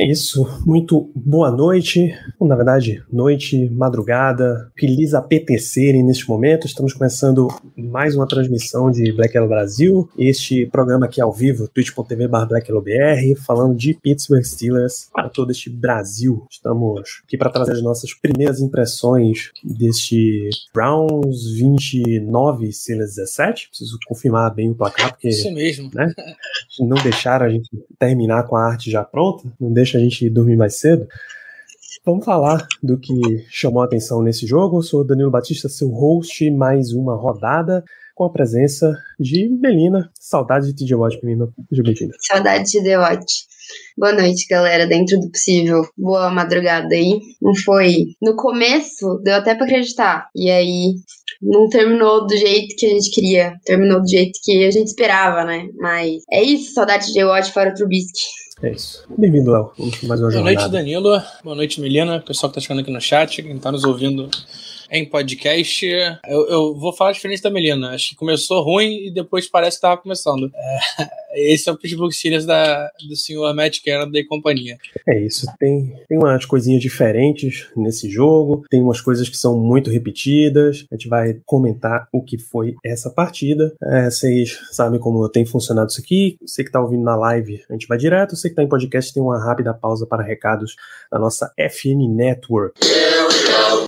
É isso, muito boa noite, ou na verdade, noite, madrugada, feliz apetecerem neste momento. Estamos começando mais uma transmissão de Black Yellow Brasil, este programa aqui ao vivo, twitch.tv BlackYellowBR, falando de Pittsburgh Steelers para todo este Brasil. Estamos aqui para trazer as nossas primeiras impressões deste Browns 29, Steelers 17. Preciso confirmar bem o placar, porque Isso mesmo. né? Não deixaram a gente terminar com a arte já pronta, não deixa a gente dormir mais cedo. Vamos falar do que chamou a atenção nesse jogo. Eu sou Danilo Batista, seu host, mais uma rodada com a presença de Melina. Saudade de TJ Watt, menina. Seja bem-vinda. Saudade de The Watch. Boa noite, galera, dentro do possível. Boa madrugada aí. Não foi. No começo, deu até pra acreditar. E aí, não terminou do jeito que a gente queria. Terminou do jeito que a gente esperava, né? Mas é isso, saudade de The Watch para o Trubisky. É isso. Bem-vindo, Léo. Mais uma Boa noite, jornada. Danilo. Boa noite, Melina. Pessoal que tá chegando aqui no chat, quem tá nos ouvindo em podcast. Eu, eu vou falar diferente da Melina. Acho que começou ruim e depois parece que tava começando. É, esse é o Pittsburgh Steelers da, do senhor Matt Canada e companhia. É isso, tem, tem umas coisinhas diferentes nesse jogo, tem umas coisas que são muito repetidas. A gente vai comentar o que foi essa partida. É, vocês sabem como tem funcionado isso aqui. Você que está ouvindo na live, a gente vai direto. Você que está em podcast, tem uma rápida pausa para recados da nossa FN Network. Here we go.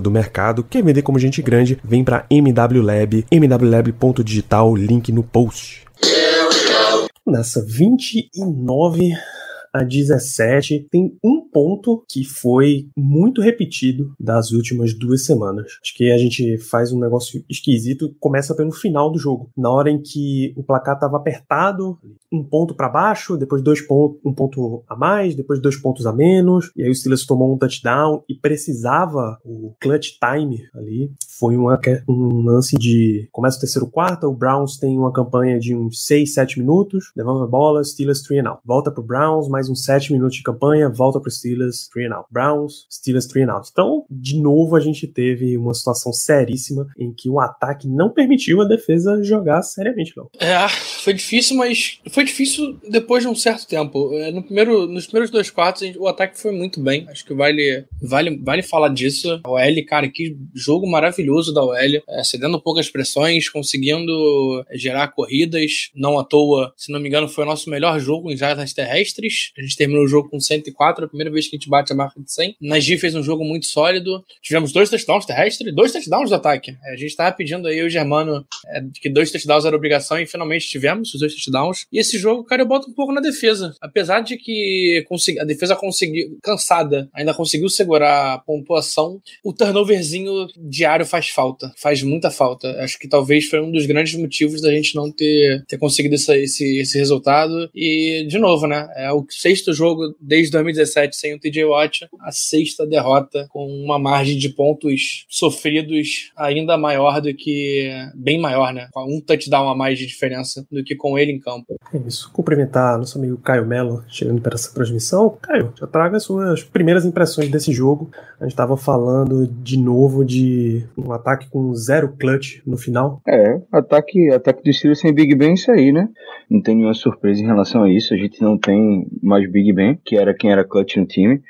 do mercado. Quer vender como gente grande? Vem para MW Lab, mwlab.digital, link no post. Nessa 29 a 17 tem um ponto que foi muito repetido das últimas duas semanas. Acho que a gente faz um negócio esquisito, começa pelo final do jogo, na hora em que o placar estava apertado, um ponto para baixo, depois dois pontos, um ponto a mais, depois dois pontos a menos, e aí o Steelers tomou um touchdown e precisava o clutch time ali. Foi uma, um lance de começa o terceiro quarto, o Browns tem uma campanha de uns 6, 7 minutos, devolve a bola, Steelers 3 and out. Volta pro Browns, mais uns 7 minutos de campanha, volta pro Steelers 3 and out. Browns, Steelers 3 and out. Então, de novo, a gente teve uma situação seríssima em que o ataque não permitiu a defesa jogar seriamente, não. É, foi difícil, mas foi difícil depois de um certo tempo. É, No primeiro, nos primeiros dois quartos, o ataque foi muito bem. Acho que vale, vale, vale falar disso. A OL, cara, que jogo maravilhoso da OL. É, cedendo poucas pressões, conseguindo é, gerar corridas. Não à toa, se não me engano, foi o nosso melhor jogo em jardas terrestres. A gente terminou o jogo com 104, a primeira vez que a gente bate a marca de 100. Najee fez um jogo muito sólido. Tivemos dois touchdowns terrestres, dois touchdowns do ataque. É, a gente tava pedindo aí o Germano é, que dois touchdowns era obrigação e finalmente tivemos os dois touchdowns. E esse jogo, cara, eu boto um pouco na defesa. Apesar de que a defesa conseguiu, cansada, ainda conseguiu segurar a pontuação, o turnoverzinho diário faz falta. Faz muita falta. Acho que talvez foi um dos grandes motivos da gente não ter, ter conseguido essa- esse, esse resultado. E, de novo, né? É o sexto jogo desde 2017 sem o TJ Watt, a sexta derrota com uma margem de pontos sofridos ainda maior do que. bem maior, né? Com um touchdown a mais de diferença do que com ele em campo. É isso. Cumprimentar nosso amigo Caio Mello chegando para essa transmissão. Caio, já traga as suas primeiras impressões desse jogo. A gente estava falando de novo de Um ataque com zero clutch no final. É, ataque, ataque do Steelers sem Big Ben isso aí, né? Não tem nenhuma surpresa em relação a isso. A gente não tem mais Big Ben, que era quem era clutch no time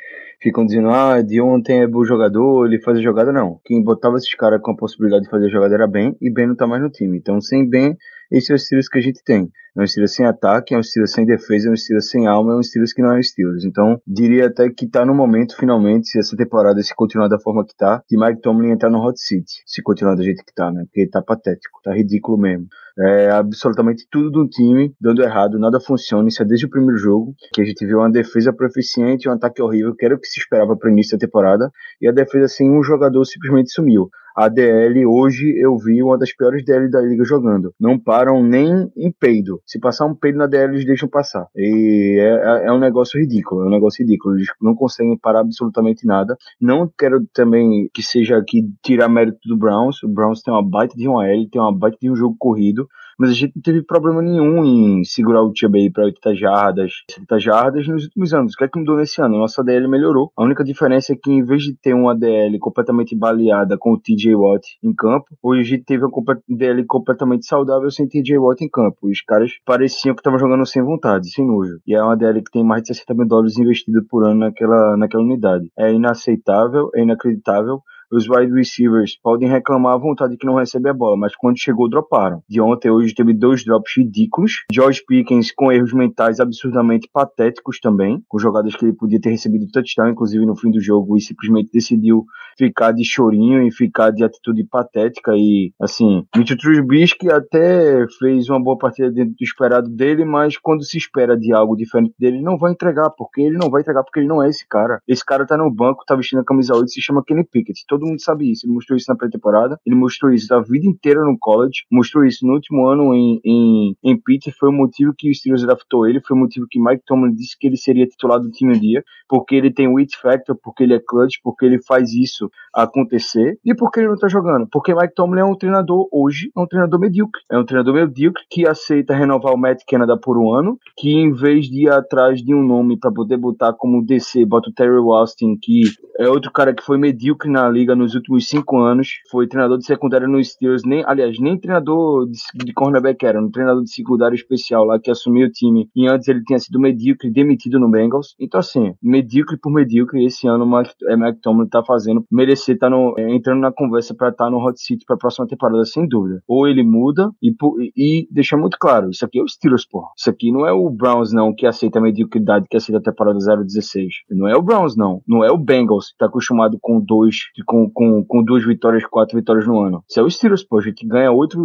ficam dizendo, ah, de ontem é bom jogador, ele faz a jogada, não. Quem botava esses caras com a possibilidade de fazer a jogada era Ben, e Ben não tá mais no time. Então, sem Ben, esse é o Steelers que a gente tem. É um Steelers sem ataque, é um Steelers sem defesa, é um Steelers sem alma, é um Steelers que não é um Steelers. Então, diria até que tá no momento, finalmente, se essa temporada se continuar da forma que tá, de Mike Tomlin entrar no Hot City. Se continuar do jeito que tá, né? Porque tá patético, tá ridículo mesmo. É, absolutamente tudo do time dando errado, nada funciona. Isso é desde o primeiro jogo, que a gente viu uma defesa proficiente, um ataque horrível, que era o que se esperava para o início da temporada, e a defesa sem um jogador simplesmente sumiu. A DL hoje eu vi uma das piores DL da liga jogando. Não param nem em peido. Se passar um peido na DL, eles deixam passar. E é, é, é um negócio ridículo. É um negócio ridículo. Eles não conseguem parar absolutamente nada. Não quero também que seja aqui tirar mérito do Browns. O Browns tem uma baita de uma L, tem uma baita de um jogo corrido mas a gente não teve problema nenhum em segurar o aí para 80 jardas, 70 jardas nos últimos anos. O que é que mudou nesse ano? Nossa DL melhorou. A única diferença é que em vez de ter uma DL completamente baleada com o TJ Watt em campo, hoje a gente teve uma DL completamente saudável sem TJ Watt em campo. Os caras pareciam que estavam jogando sem vontade, sem nojo. E é uma DL que tem mais de 60 mil dólares investido por ano naquela, naquela unidade. É inaceitável, é inacreditável os wide receivers podem reclamar à vontade que não recebe a bola, mas quando chegou, droparam. De ontem, hoje, teve dois drops ridículos. George Pickens com erros mentais absurdamente patéticos também, com jogadas que ele podia ter recebido touchdown, inclusive no fim do jogo, e simplesmente decidiu ficar de chorinho e ficar de atitude patética. E, assim, Mitchell Trubisky até fez uma boa partida dentro do esperado dele, mas quando se espera de algo diferente dele, ele não vai entregar, porque ele não vai entregar, porque ele não é esse cara. Esse cara tá no banco, tá vestindo a camisa 8, se chama Kenny Pickett. Todo todo mundo sabe isso. Ele mostrou isso na pré-temporada, ele mostrou isso a vida inteira no college, mostrou isso no último ano em, em, em Pitt. Foi o motivo que o Steelers draftou ele, foi o motivo que Mike Tomlin disse que ele seria titular do time um dia, porque ele tem o it factor, porque ele é clutch, porque ele faz isso acontecer e porque ele não tá jogando. Porque Mike Tomlin é um treinador hoje, é um treinador medíocre. É um treinador medíocre que aceita renovar o Matt Canada por um ano, que em vez de ir atrás de um nome para poder botar como DC, bota o Terry Austin, que é outro cara que foi medíocre na liga liga nos últimos cinco anos. Foi treinador de secundária no Steelers, nem, aliás, nem treinador de, de cornerback era, um treinador de secundária especial lá que assumiu o time. E antes ele tinha sido medíocre, demitido no Bengals. Então, assim, medíocre por medíocre, esse ano o é, Mike Tomlin tá fazendo merecer tá no, é, entrando na conversa para estar tá no hot seat para a próxima temporada, sem dúvida. Ou ele muda e, e deixa muito claro: isso aqui é o Steelers, porra. Isso aqui não é o Browns, não, que aceita a mediocridade, que aceita a temporada 0-16. Não é o Browns, não. Não é o Bengals, que tá acostumado com dois, com com, com, duas vitórias, quatro vitórias no ano. Isso é o Steelers, pô. A gente ganha oito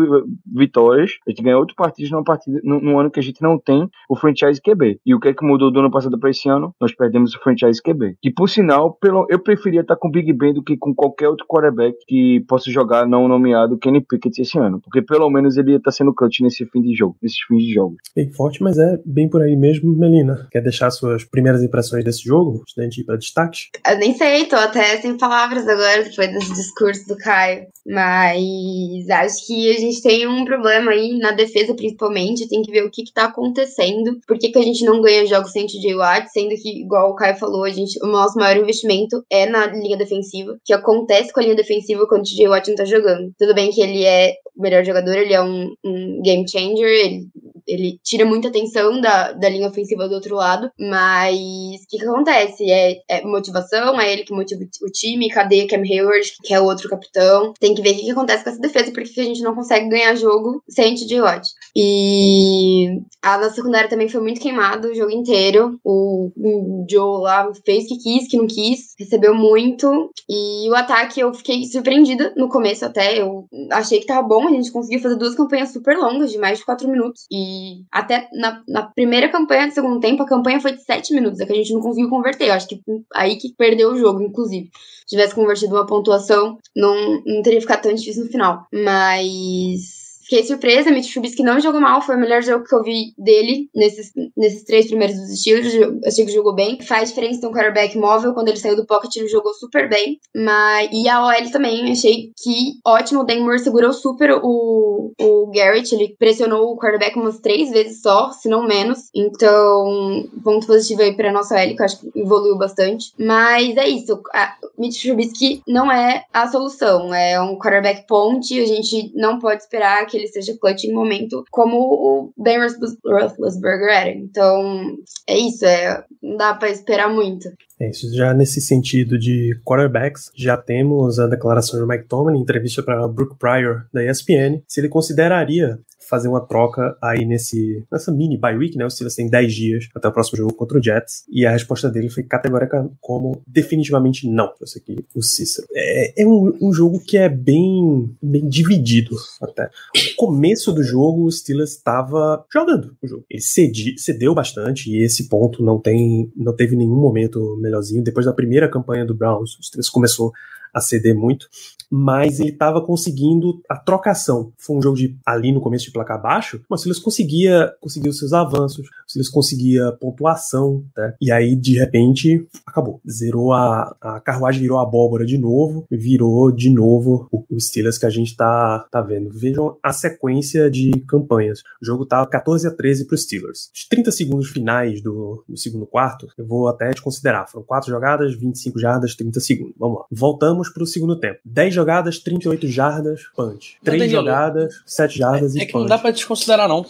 vitórias, a gente ganha oito partidas numa partida, no, no, ano que a gente não tem o franchise QB. E o que é que mudou do ano passado para esse ano? Nós perdemos o franchise QB. E por sinal, pelo, eu preferia estar com o Big Ben do que com qualquer outro quarterback que possa jogar não nomeado Kenny Pickett esse ano. Porque pelo menos ele ia estar sendo clutch nesse fim de jogo, nesses fins de jogo. Bem forte, mas é bem por aí mesmo, Melina. Quer deixar suas primeiras impressões desse jogo? Antes da gente ir para destaques? Eu nem sei, tô até sem palavras agora depois desse discurso do Caio. Mas acho que a gente tem um problema aí na defesa, principalmente. Tem que ver o que, que tá acontecendo. Por que, que a gente não ganha jogos sem TJ Watt, sendo que, igual o Caio falou, a gente, o nosso maior investimento é na linha defensiva. O que acontece com a linha defensiva quando o TJ Watt não tá jogando. Tudo bem que ele é o melhor jogador, ele é um, um game changer, ele ele tira muita atenção da, da linha ofensiva do outro lado, mas o que, que acontece? É, é, motivação, é ele que motiva o time, cadê Cam Hayward, que é o outro capitão. Tem que ver o que, acontece com essa defesa, porque a gente não consegue ganhar jogo sem TJ Watt. E a nossa secundária também foi muito queimada o jogo inteiro. O, o Joe lá fez o que quis, que não quis, recebeu muito. E o ataque eu fiquei surpreendida no começo até. Eu achei que tava bom, a gente conseguiu fazer duas campanhas super longas, de mais de quatro minutos. E até na, na primeira campanha do segundo tempo, a campanha foi de 7 minutos, é que a gente não conseguiu converter. Eu acho que aí que perdeu o jogo, inclusive. Se tivesse convertido uma pontuação, não, não teria ficado tão difícil no final. Mas fiquei surpresa, Mitch Trubisky não jogou mal, foi o melhor jogo que eu vi dele nesses, nesses três primeiros dos eu achei que jogou bem. Faz diferença ter um quarterback móvel, quando ele saiu do pocket ele jogou super bem, mas e a OL também, achei que ótimo, o Dan segurou super o, o Garrett, ele pressionou o quarterback umas três vezes só, se não menos, então ponto positivo aí pra nossa OL, que eu acho que evoluiu bastante, mas é isso, a Mitch Trubisky não é a solução, é um quarterback ponte, a gente não pode esperar que ele seja clutch em momento como o Ben Roethlisberger era. Então, é isso, é, não dá para esperar muito. É isso, já nesse sentido de quarterbacks, já temos a declaração do Mike Tomlin em entrevista para Brooke Pryor da ESPN, se ele consideraria fazer uma troca aí nesse nessa mini bye week, né? O Steelers tem 10 dias até o próximo jogo contra o Jets. E a resposta dele foi categórica como definitivamente não. Eu sei que o Cícero. É, é um, um, jogo que é bem, bem dividido até. No começo do jogo, o Steelers estava jogando o jogo. Ele cedi, cedeu bastante e esse ponto não tem não teve nenhum momento melhorzinho. Depois da primeira campanha do Browns, o Steelers começou a ceder muito, mas ele estava conseguindo a trocação. Foi um jogo de ali no começo de placar baixo, mas Steelers conseguia, os seus avanços, o Steelers conseguia pontuação, né? e aí de repente acabou. Zerou a, a carruagem, virou abóbora de novo, virou de novo o, o Steelers que a gente tá, tá vendo. Vejam a sequência de campanhas. O jogo tá 14 a 13 para os Steelers. Os 30 segundos finais do, do segundo quarto, eu vou até te considerar. Foram 4 jogadas, 25 jardas, 30 segundos. Vamos lá. Voltamos para o segundo tempo. 10 jogadas, 38 jardas, punch. 3 jogadas, 7 jardas é, e é que punch. não dá pra desconsiderar, não.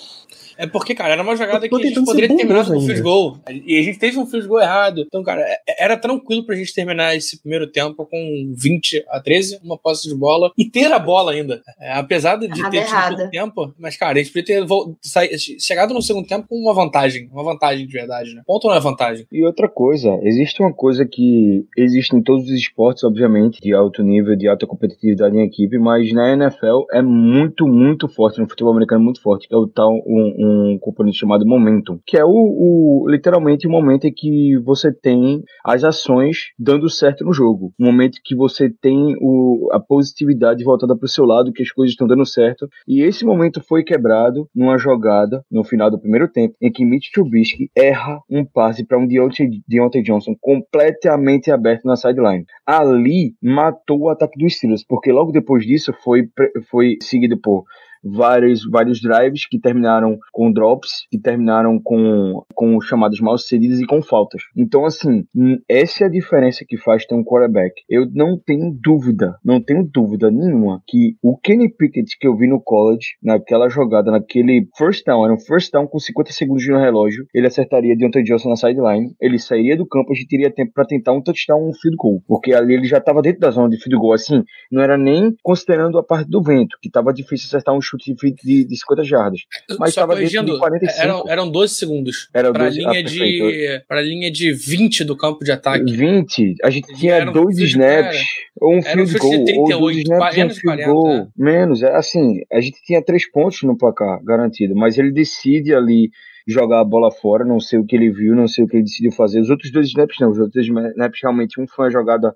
É porque, cara, era uma jogada que a gente poderia ter terminado com um field goal. E a gente teve um field goal errado. Então, cara, é, era tranquilo pra gente terminar esse primeiro tempo com 20 a 13, uma posse de bola, e ter a bola ainda. É, apesar de ter tido pouco tempo, mas, cara, a gente poderia ter chegado no segundo tempo com uma vantagem. Uma vantagem de verdade, né? Ponto não é vantagem. E outra coisa, existe uma coisa que existe em todos os esportes, obviamente, de alto nível, de alta competitividade em equipe, mas na NFL é muito, muito forte, no futebol americano é muito forte, que é o tal um, um componente chamado momentum, que é o, o, literalmente o momento em que você tem as ações dando certo no jogo, o momento que você tem o, a positividade voltada para o seu lado, que as coisas estão dando certo, e esse momento foi quebrado numa jogada no final do primeiro tempo, em que Mitch Trubisky erra um passe para um Deontay, Deontay Johnson completamente aberto na sideline. Ali matou o ataque dos Steelers, porque logo depois disso foi, foi seguido por vários, vários drives que terminaram com drops, que terminaram com, com chamadas mal sucedidas e com faltas. Então, assim, essa é a diferença que faz ter um quarterback. Eu não tenho dúvida, não tenho dúvida nenhuma que o Kenny Pickett que eu vi no college, naquela jogada, naquele first down, era um first down com 50 segundos no relógio, ele acertaria Deontay Johnson na sideline, ele sairia do campo, a gente teria tempo para tentar um touchdown, um field goal, porque ali ele já estava dentro da zona de field goal, assim, não era nem considerando a parte do vento, que estava difícil acertar um chute de, de 50 jardas. Mas estava dentro de 45. Eram, eram 12 segundos. Era para a linha, ah, de, linha de 20 do campo de ataque. 20. A gente tinha dois snaps, ou um field goal, um 38, ou dois snaps, um field 40, goal. É. Menos, é assim, a gente tinha três pontos no placar, garantido, mas ele decide ali jogar a bola fora, não sei o que ele viu, não sei o que ele decidiu fazer. Os outros dois snaps não, os outros snaps realmente, um foi uma jogada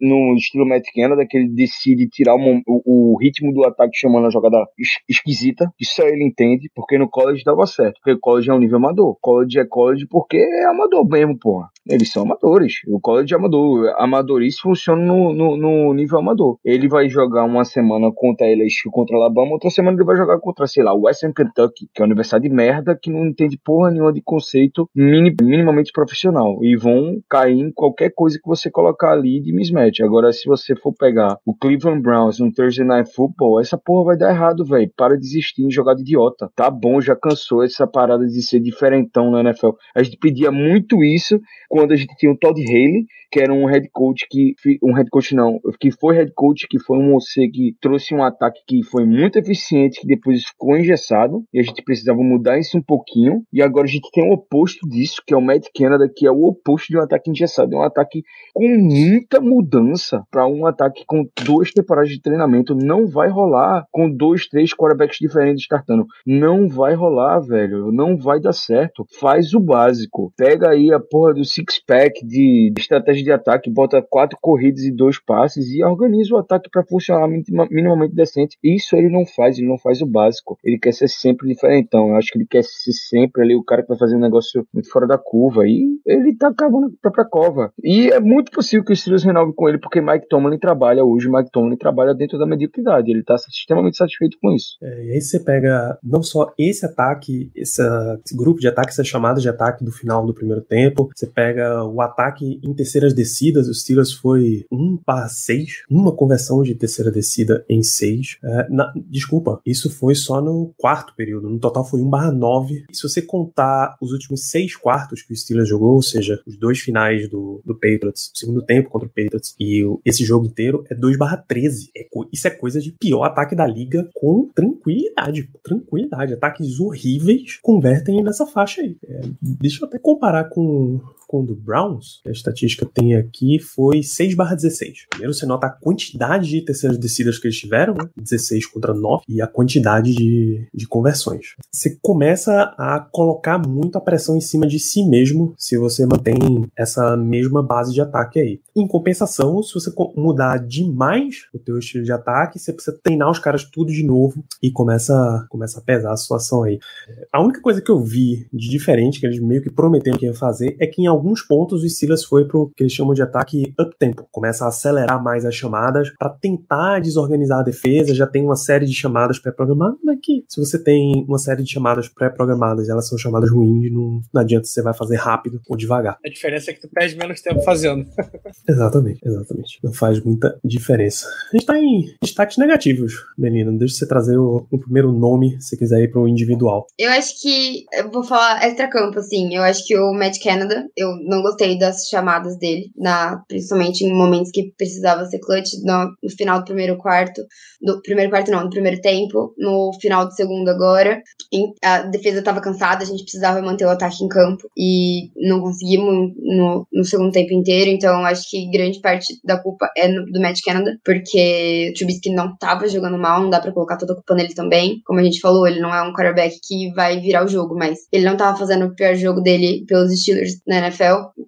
no estilo Matt Canada, que ele decide tirar o, o, o ritmo do ataque chamando a jogada es, esquisita, que só ele entende, porque no college dava certo, porque college é um nível amador. College é college porque é amador mesmo, porra. Eles são amadores. O college é amador. Amadorice funciona no, no, no, nível amador. Ele vai jogar uma semana contra LSU, contra Alabama, outra semana ele vai jogar contra, sei lá, Western Kentucky, que é uma universidade de merda que não entende porra nenhuma de conceito mini, minimamente profissional. E vão cair em qualquer coisa que você colocar ali de mismatch. Agora, se você for pegar o Cleveland Browns no Thursday Night Football, essa porra vai dar errado, velho. Para de desistir em jogar de idiota. Tá bom, já cansou essa parada de ser diferentão na NFL. A gente pedia muito isso quando a gente tinha o Todd Haley, que era um head coach que. Um head coach não, que foi head coach, que foi um OC que trouxe um ataque que foi muito eficiente, que depois ficou engessado. E a gente precisava mudar isso um pouquinho. E agora a gente tem o oposto disso, que é o Matt Canada, que é o oposto de um ataque engessado. É um ataque com muita mudança para um ataque com duas temporadas de treinamento. Não vai rolar com dois, três quarterbacks diferentes startando. Não vai rolar, velho. Não vai dar certo. Faz o básico. Pega aí a porra do six-pack de, estratégia de ataque, bota quatro corridas e dois passes e organiza o ataque para funcionar minima- minimamente decente. Isso ele não faz, ele não faz o básico. Ele quer ser sempre diferentão. Eu acho que ele quer ser sempre ali o cara que vai fazer um negócio muito fora da curva. E ele tá cavando a própria cova. E é muito possível que o Steelers renove com ele, porque Mike Tomlin trabalha hoje, Mike Tomlin trabalha dentro da mediocridade. Ele tá extremamente satisfeito com isso. É, e aí você pega não só esse ataque, essa- esse grupo de ataque, essa chamada de ataque do final do primeiro tempo, você pega o ataque em terceiras descidas, o Steelers foi 1 para 6, uma conversão de terceira descida em 6. É, na- desculpa, isso foi só no quarto período, no total foi 1 barra 9. E se você contar os últimos seis quartos que o Steelers jogou, ou seja, os dois finais do, do Patriots, o segundo tempo contra o Patriots e o- esse jogo inteiro, é 2 barra 13. É isso é coisa de pior ataque da liga com tranquilidade. Tranquilidade. Ataques horríveis convertem nessa faixa aí. É, deixa eu até comparar com, com o do Browns. A estatística tem aqui foi 6 barra 16. Primeiro você nota a quantidade de terceiras descidas que eles tiveram, né? 16 contra 9, e a quantidade de, de conversões. Você começa a colocar muito a pressão em cima de si mesmo se você mantém essa mesma base de ataque aí. Em compensação, se você mudar demais o teu estilo de ataque, você precisa treinar os caras tudo de novo e começa, começa a pesar a situação aí. A única coisa que eu vi de diferente, que eles meio que prometeram que iam fazer, é que em alguns pontos o Steelers foi pro que eles chamam de ataque up-tempo. Começa a acelerar mais as chamadas para tentar desorganizar a defesa. Já tem uma série de chamadas pré-programadas, mas que se você tem uma série de chamadas pré-programadas e elas são chamadas ruins, não, não adianta você vai fazer rápido ou devagar. A diferença é que tu perde menos tempo fazendo. Exatamente, exatamente. Não faz muita diferença. A gente tá em destaques negativos, Melina. Deixa você trazer o, o primeiro nome, se quiser ir pro individual. Eu acho que. Eu vou falar extra-campo, assim. Eu acho que o Matt Canada, eu não gostei das chamadas dele, na, principalmente em momentos que precisava ser clutch, no, no final do primeiro quarto. Do primeiro quarto, não, no primeiro tempo. No final do segundo, agora. Em- a defesa tava cansada, a gente precisava manter o ataque em campo. E não conseguimos no, no segundo tempo inteiro. Então, acho que grande parte da culpa é no- do Matt Canada, porque o Trubisky não tava jogando mal, não dá pra colocar toda a culpa nele também. Como a gente falou, ele não é um quarterback que vai virar o jogo, mas ele não tava fazendo o pior jogo dele pelos Steelers na NFL.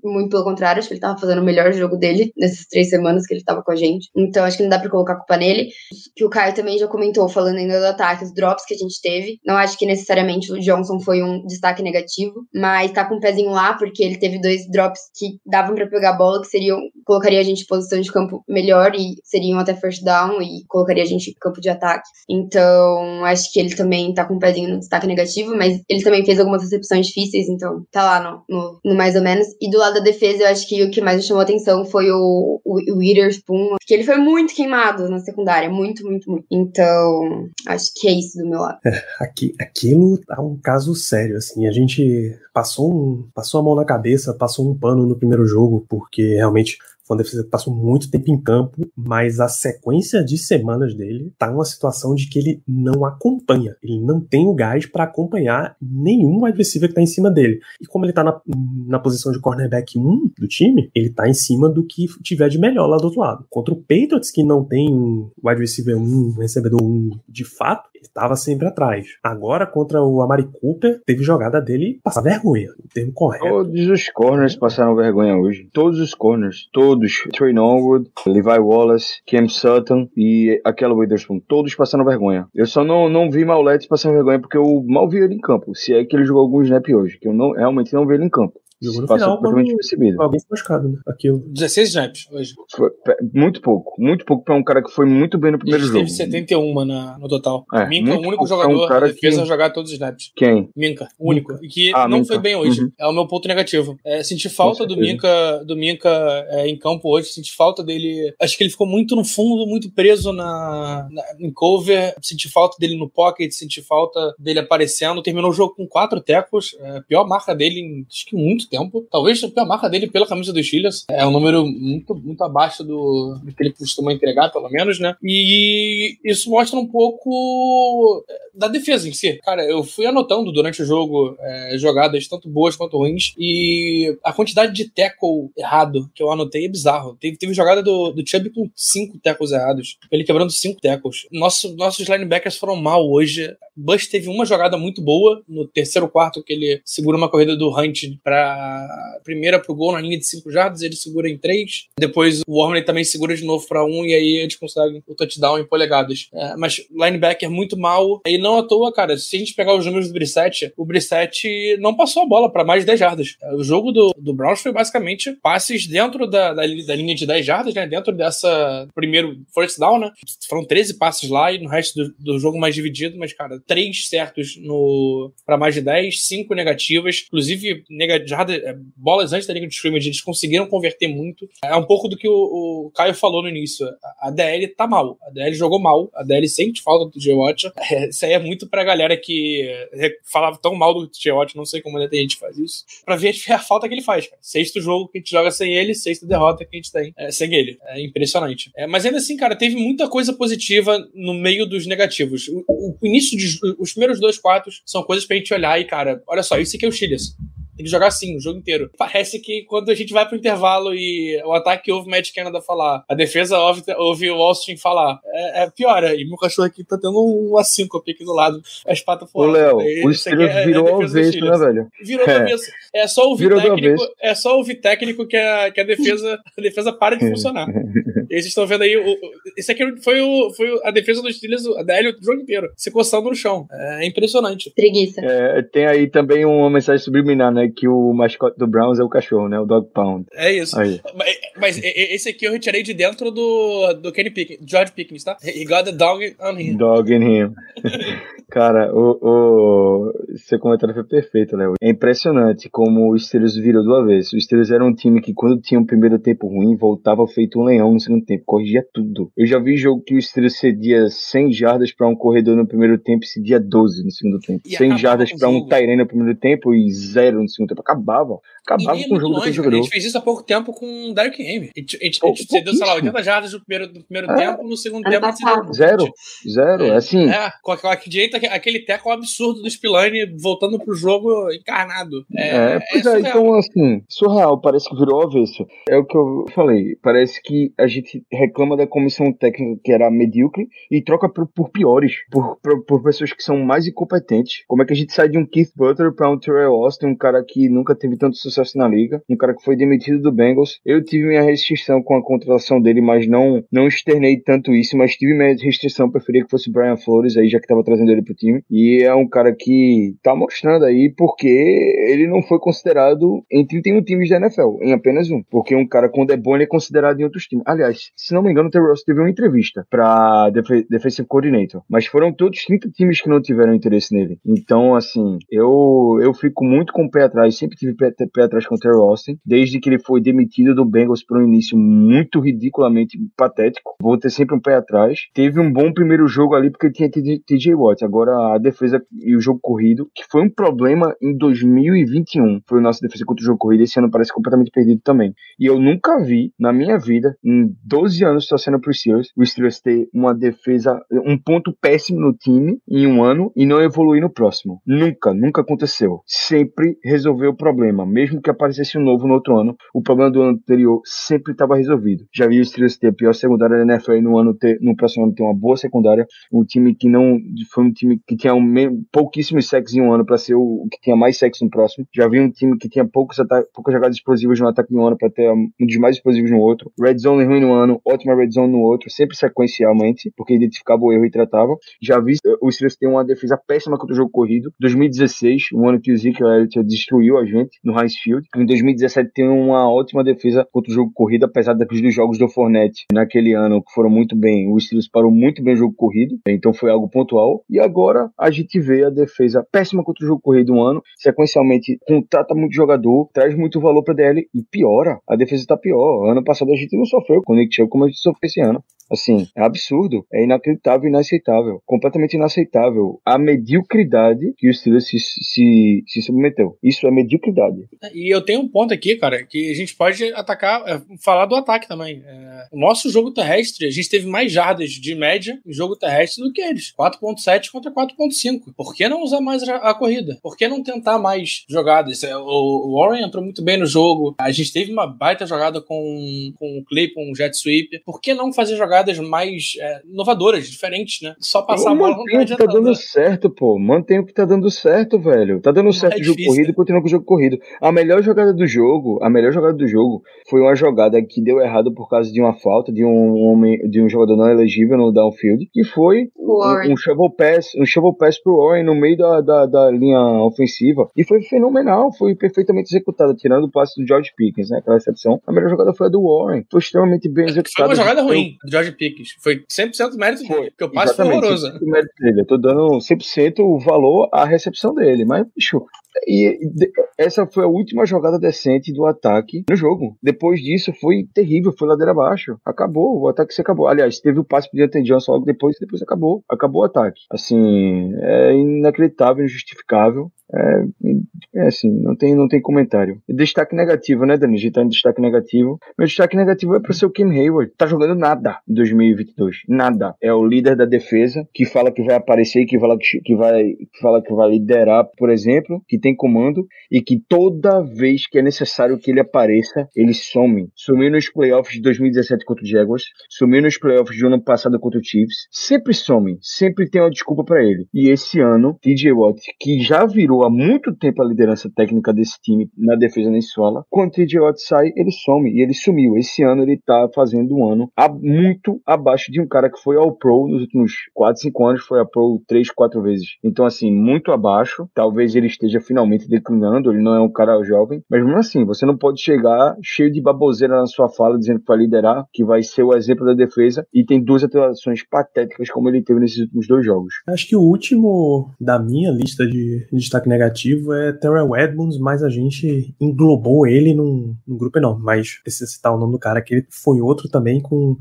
Muito pelo contrário, acho que ele tava fazendo o melhor jogo dele nessas três semanas que ele tava com a gente. Então, acho que não dá pra colocar a culpa nele. Que o Caio também já comentou, falando ainda do ataque, os drops que a gente teve. Não acho que necessariamente o Johnson foi um destaque negativo, mas tá com um pezinho lá, porque ele teve dois drops que davam pra pegar a bola, que seriam, colocaria a gente em posição de campo melhor e seriam até first down e colocaria a gente em campo de ataque. Então, acho que ele também tá com um pezinho no destaque negativo, mas ele também fez algumas recepções difíceis, então tá lá no, no, no mais ou menos. E do lado da defesa, eu acho que o que mais me chamou atenção foi o, o, o Witherspoon, que ele foi muito queimado na secundária, muito, muito, muito. Então, acho que é isso do meu lado. Aqui, aquilo tá um caso sério, assim. A gente passou, um, passou a mão na cabeça, passou um pano no primeiro jogo, porque realmente foi uma defesa que passou muito tempo em campo, mas a sequência de semanas dele tá uma situação de que ele não acompanha. Ele não tem o gás para acompanhar nenhum receiver que tá em cima dele. E como ele tá na, na posição de cornerback 1 do time, ele tá em cima do que tiver de melhor lá do outro lado. Contra o Patriots, que não tem um wide receiver 1, um recebedor 1 de fato, ele tava sempre atrás. Agora, contra o Amari Cooper, teve jogada dele passar vergonha, no termo correto. Todos os corners passaram vergonha hoje. Todos os corners. Todos. Trey Norwood, Levi Wallace, Cam Sutton e aquela Witherspoon. Todos passaram vergonha. Eu só não, não vi Mauletes passando vergonha porque eu mal vi ele em campo. Se é que ele jogou algum snap hoje. Que eu não, realmente não vi ele em campo. Jogou no Passou final, completamente quando percebido. alguém machucado, né? Aquilo. 16 snaps hoje. Foi muito pouco. Muito pouco pra um cara que foi muito bem no primeiro Ele jogo. teve 71 na, no total. É, Minka é o único um jogador defesa que- a jogar todos os snaps. Quem? Minka, único. E que Ah, não Minka. foi bem hoje. Uhum. É o meu ponto negativo. É, senti falta do. Minka, do Minka é, em campo hoje. Senti falta dele. Acho que ele ficou muito no fundo, muito preso na, na- em cover. Senti falta dele no pocket, senti falta dele aparecendo. Terminou o jogo com quatro tecos. É, pior marca dele em acho que muito tempo. Talvez a marca dele pela camisa dos Steelers. É um número muito, muito abaixo do, do que ele costuma entregar, pelo menos, né? E isso mostra um pouco é, da defesa em si. Cara, eu fui anotando durante o jogo é, jogadas tanto boas quanto ruins e a quantidade de tackle errado que eu anotei é bizarro. Teve, teve jogada do, do Chubb com cinco tackles errados. Ele quebrando cinco tackles. Nosso, nossos linebackers foram mal hoje. Bush teve uma jogada muito boa no terceiro quarto que ele segura uma corrida do Hunt pra Primeira pro gol na linha de 5 jardas, ele segura em 3. Depois o Wormley também segura de novo para 1 um, e aí eles conseguem o touchdown em polegadas. É, mas linebacker muito mal. E não à toa, cara, se a gente pegar os números do Brissette, o Brissette não passou a bola para mais de 10 jardas. O jogo do, do Browns foi basicamente passes dentro da, da, da linha de 10 jardas, né? Dentro dessa primeiro first down, né? Foram 13 passes lá e no resto do, do jogo mais dividido, mas, cara, 3 certos no para mais de 10, 5 negativas, inclusive nega, jarda, é, bolas antes da linha de scrimmage, eles conseguiram converter muito. É um pouco do que o, o Caio falou no início. A, a DL tá mal. A DL jogou mal. A DL sente falta do G-Watch. É, isso aí é muito pra galera que falava tão mal do G-Watch, não sei como ainda tem gente que faz isso, pra ver a falta que ele faz. Cara. Sexto jogo que a gente joga sem ele, sexta derrota que a gente tem é, sem ele. É impressionante. É, mas ainda assim, cara, teve muita coisa positiva no meio dos negativos. O, o, início de, os primeiros dois quartos são coisas pra gente olhar e, cara, olha só, isso aqui é o Chiles. Tem que jogar assim o jogo inteiro. Parece que quando a gente vai pro intervalo e o ataque ouve o Matt Canada falar, a defesa ouve, ouve o Austin falar, é, é piora. E meu cachorro aqui tá tendo uma síncope aqui do lado, as patas fora. Ô, Léo, o Steelers é, virou é avesso, né, velho? Virou é. avesso. É só ouvir virou técnico, é só ouvir técnico que a, que a defesa a defesa para de funcionar. e vocês estão vendo aí, o, esse aqui foi, o, foi a defesa dos Steelers, a DL o jogo inteiro, se coçando no chão. É impressionante. Preguiça. É, tem aí também uma mensagem subliminar, né? Que o mascote do Browns é o cachorro, né? O Dog Pound. É isso. Mas, mas, esse aqui eu retirei de dentro do, do Kenny Pickens, George Pickens, tá? He got the dog on him. Dog in him. Cara, o, o seu comentário foi perfeito, Léo. É impressionante como o Steelers virou do avesso. O Steelers era um time que, quando tinha um primeiro tempo ruim, voltava feito um leão no segundo tempo, corrigia tudo. Eu já vi jogo que o Steelers cedia 100 jardas para um corredor no primeiro tempo e cedia 12 no segundo tempo. E 100 jardas para um Tyrene no primeiro tempo e zero no segundo tempo. Acabava. Acabava com o jogo longe, do jogador. A gente fez isso há pouco tempo com o Derrick Henry. A gente, a gente, a gente cedeu, sei lá, 80 jardas no primeiro, no primeiro é. tempo, no segundo tempo... Zero. Zero. É assim... É, com aquele direito, aquele teco absurdo do Spillane voltando pro jogo encarnado. É, é pois é, é então assim, surreal, parece que virou avesso. É o que eu falei, parece que a gente reclama da comissão técnica que era medíocre e troca por, por piores, por, por, por, pessoas que são mais incompetentes. Como é que a gente sai de um Keith Butler pra um Terrell Austin, um cara que nunca teve tanto sucesso na liga, um cara que foi demitido do Bengals. Eu tive minha restrição com a contratação dele, mas não, não externei tanto isso, mas tive minha restrição, preferia que fosse Brian Flores aí, já que tava trazendo ele pro time. E é um cara que tá mostrando aí porque ele não foi considerado em 31 times da NFL, em apenas um. Porque um cara é bom ele é considerado em outros times. Aliás, se não me engano, o Terry Ross teve uma entrevista pra Def Defensive Coordinator, mas foram todos 30 times que não tiveram interesse nele. Então, assim, eu, eu fico muito com o pé atrás, sempre tive pé, pé atrás com o Terry Austin, desde que ele foi demitido do Bengals por um início muito ridiculamente patético. Vou ter sempre um pé atrás. Teve um bom primeiro jogo ali porque tinha TJ Watt. Agora a defesa e o jogo corrido, que foi um problema em 2021. Foi o nosso defesa contra o jogo corrido. Esse ano parece completamente perdido também. E eu nunca vi, na minha vida, em 12 anos torcendo pro Steelers, o Steelers ter uma defesa, um ponto péssimo no time em um ano e não evoluir no próximo. Nunca, nunca aconteceu. Sempre resolveu o problema. Mesmo que aparecesse um novo no outro ano, o problema do ano anterior sempre estava resolvido. Já vi o Steelers ter a pior secundária da NFL e no, ano ter, no próximo ano ter uma boa secundária. Um time que não. Foi um time que tinha um, pouquíssimos sacks em um ano para ser o, que tinha mais sacks no próximo. Já vi um time que tinha poucos poucas jogadas explosivas no ataque em um ano para ter um dos mais explosivos no outro. Red zone ruim no ano, ótima red zone no outro, sempre sequencialmente, porque identificava o erro e tratava. Já vi eh, o Steelers ter uma defesa péssima contra o jogo corrido. 2016, o ano que o Zeke Elliott destruiu a gente no Heinz Field. Em 2017 tem uma ótima defesa contra o jogo corrido, apesar dos jogos do Fornette naquele ano que foram muito bem. O Steelers parou muito bem o jogo corrido, então foi algo pontual. E agora a gente vê a defesa péssima contra o jogo corrido um ano, sequencialmente contrata muito jogador, traz muito valor para DL e piora. A defesa tá pior. Ano passado a gente não sofreu com o Nick Chubb como a gente sofreu esse ano. Assim, é absurdo, é inacreditável inaceitável, completamente inaceitável a mediocridade que o Steelers se, se, se submeteu. Isso é mediocridade. E eu tenho um ponto aqui, cara, que a gente pode atacar, é, falar do ataque também. É, o nosso jogo terrestre, a gente teve mais jardas de média em jogo terrestre do que eles. 4.7 contra 4.5. Por que não usar mais a, a, corrida? Por que não tentar mais jogadas? É, o, o, Warren entrou muito bem no jogo. A gente teve uma baita jogada com, com o Clay, com o jet sweep. Por que não fazer jogadas jogadas mais é, inovadoras, diferentes, né? Só passar a bola não mantém tá o que tá dando certo, pô. Mantém o que tá dando certo, velho. Tá dando certo é o jogo difícil. corrido e continua com o jogo corrido. A melhor jogada do jogo, a melhor jogada do jogo foi uma jogada que deu errado por causa de uma falta de um homem, de um jogador não elegível no downfield, que foi um, um shovel pass, um shovel pass pro Warren no meio da, da, da linha ofensiva. E foi fenomenal, foi perfeitamente executada, tirando o passe do George Pickens, né? Aquela recepção. A melhor jogada foi a do Warren. Foi extremamente bem Foi executada. uma jogada Foi- ruim do George Pickens. Foi 100% mérito dele, porque o passe foi horroroso. 100% mérito dele. Eu tô dando 100% o valor à recepção dele. Mas, bicho, e, de- essa foi a última jogada decente do ataque no jogo. Depois disso, foi terrível, foi ladeira abaixo. Acabou, o ataque se acabou. Aliás, teve o passe pro Deontay Johnson logo depois, e depois acabou. Acabou o ataque. Assim, é inacreditável, injustificável. É, é assim, não tem, não tem comentário. Destaque negativo, né, Dani? A gente tá em destaque negativo. Meu destaque negativo é pro seu Kim Hayward. Tá jogando nada em 2022. Nada. É o líder da defesa, que fala que vai aparecer, que fala que, que vai, que fala que vai liderar, por exemplo, que tem comando, e que toda vez que é necessário que ele apareça, ele some. Sumiu nos playoffs de 2017 contra o Jaguars, sumiu nos playoffs do ano passado contra o Chiefs. Sempre some, sempre tem uma desculpa pra ele. E esse ano, TJ Watt, que já virou há muito tempo a liderança técnica desse time na defesa fala, quando o TJ sai, ele some. E ele sumiu. Esse ano ele tá fazendo um ano muito abaixo de um cara que foi ao Pro nos últimos 4, 5 anos, foi a Pro 3, 4 vezes. Então, assim, muito abaixo. Talvez ele esteja finalmente declinando, ele não é um cara jovem. Mas mesmo assim, você não pode chegar cheio de baboseira na sua fala, dizendo que vai liderar, que vai ser o exemplo da defesa, e tem duas atuações patéticas como ele teve nesses últimos dois jogos. Acho que o último da minha lista de destaque negativo é Terrell Edmonds, mas a gente englobou ele num, num grupo enorme. Mas precisa citar o nome do cara, que ele foi outro também com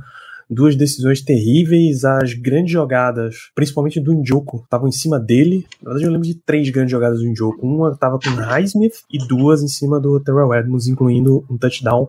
duas decisões terríveis, as grandes jogadas, principalmente do Njoku, estavam em cima dele. Na verdade, eu lembro de três grandes jogadas do Njoku. Uma estava com o Highsmith e duas em cima do Terrell Edmonds, incluindo um touchdown.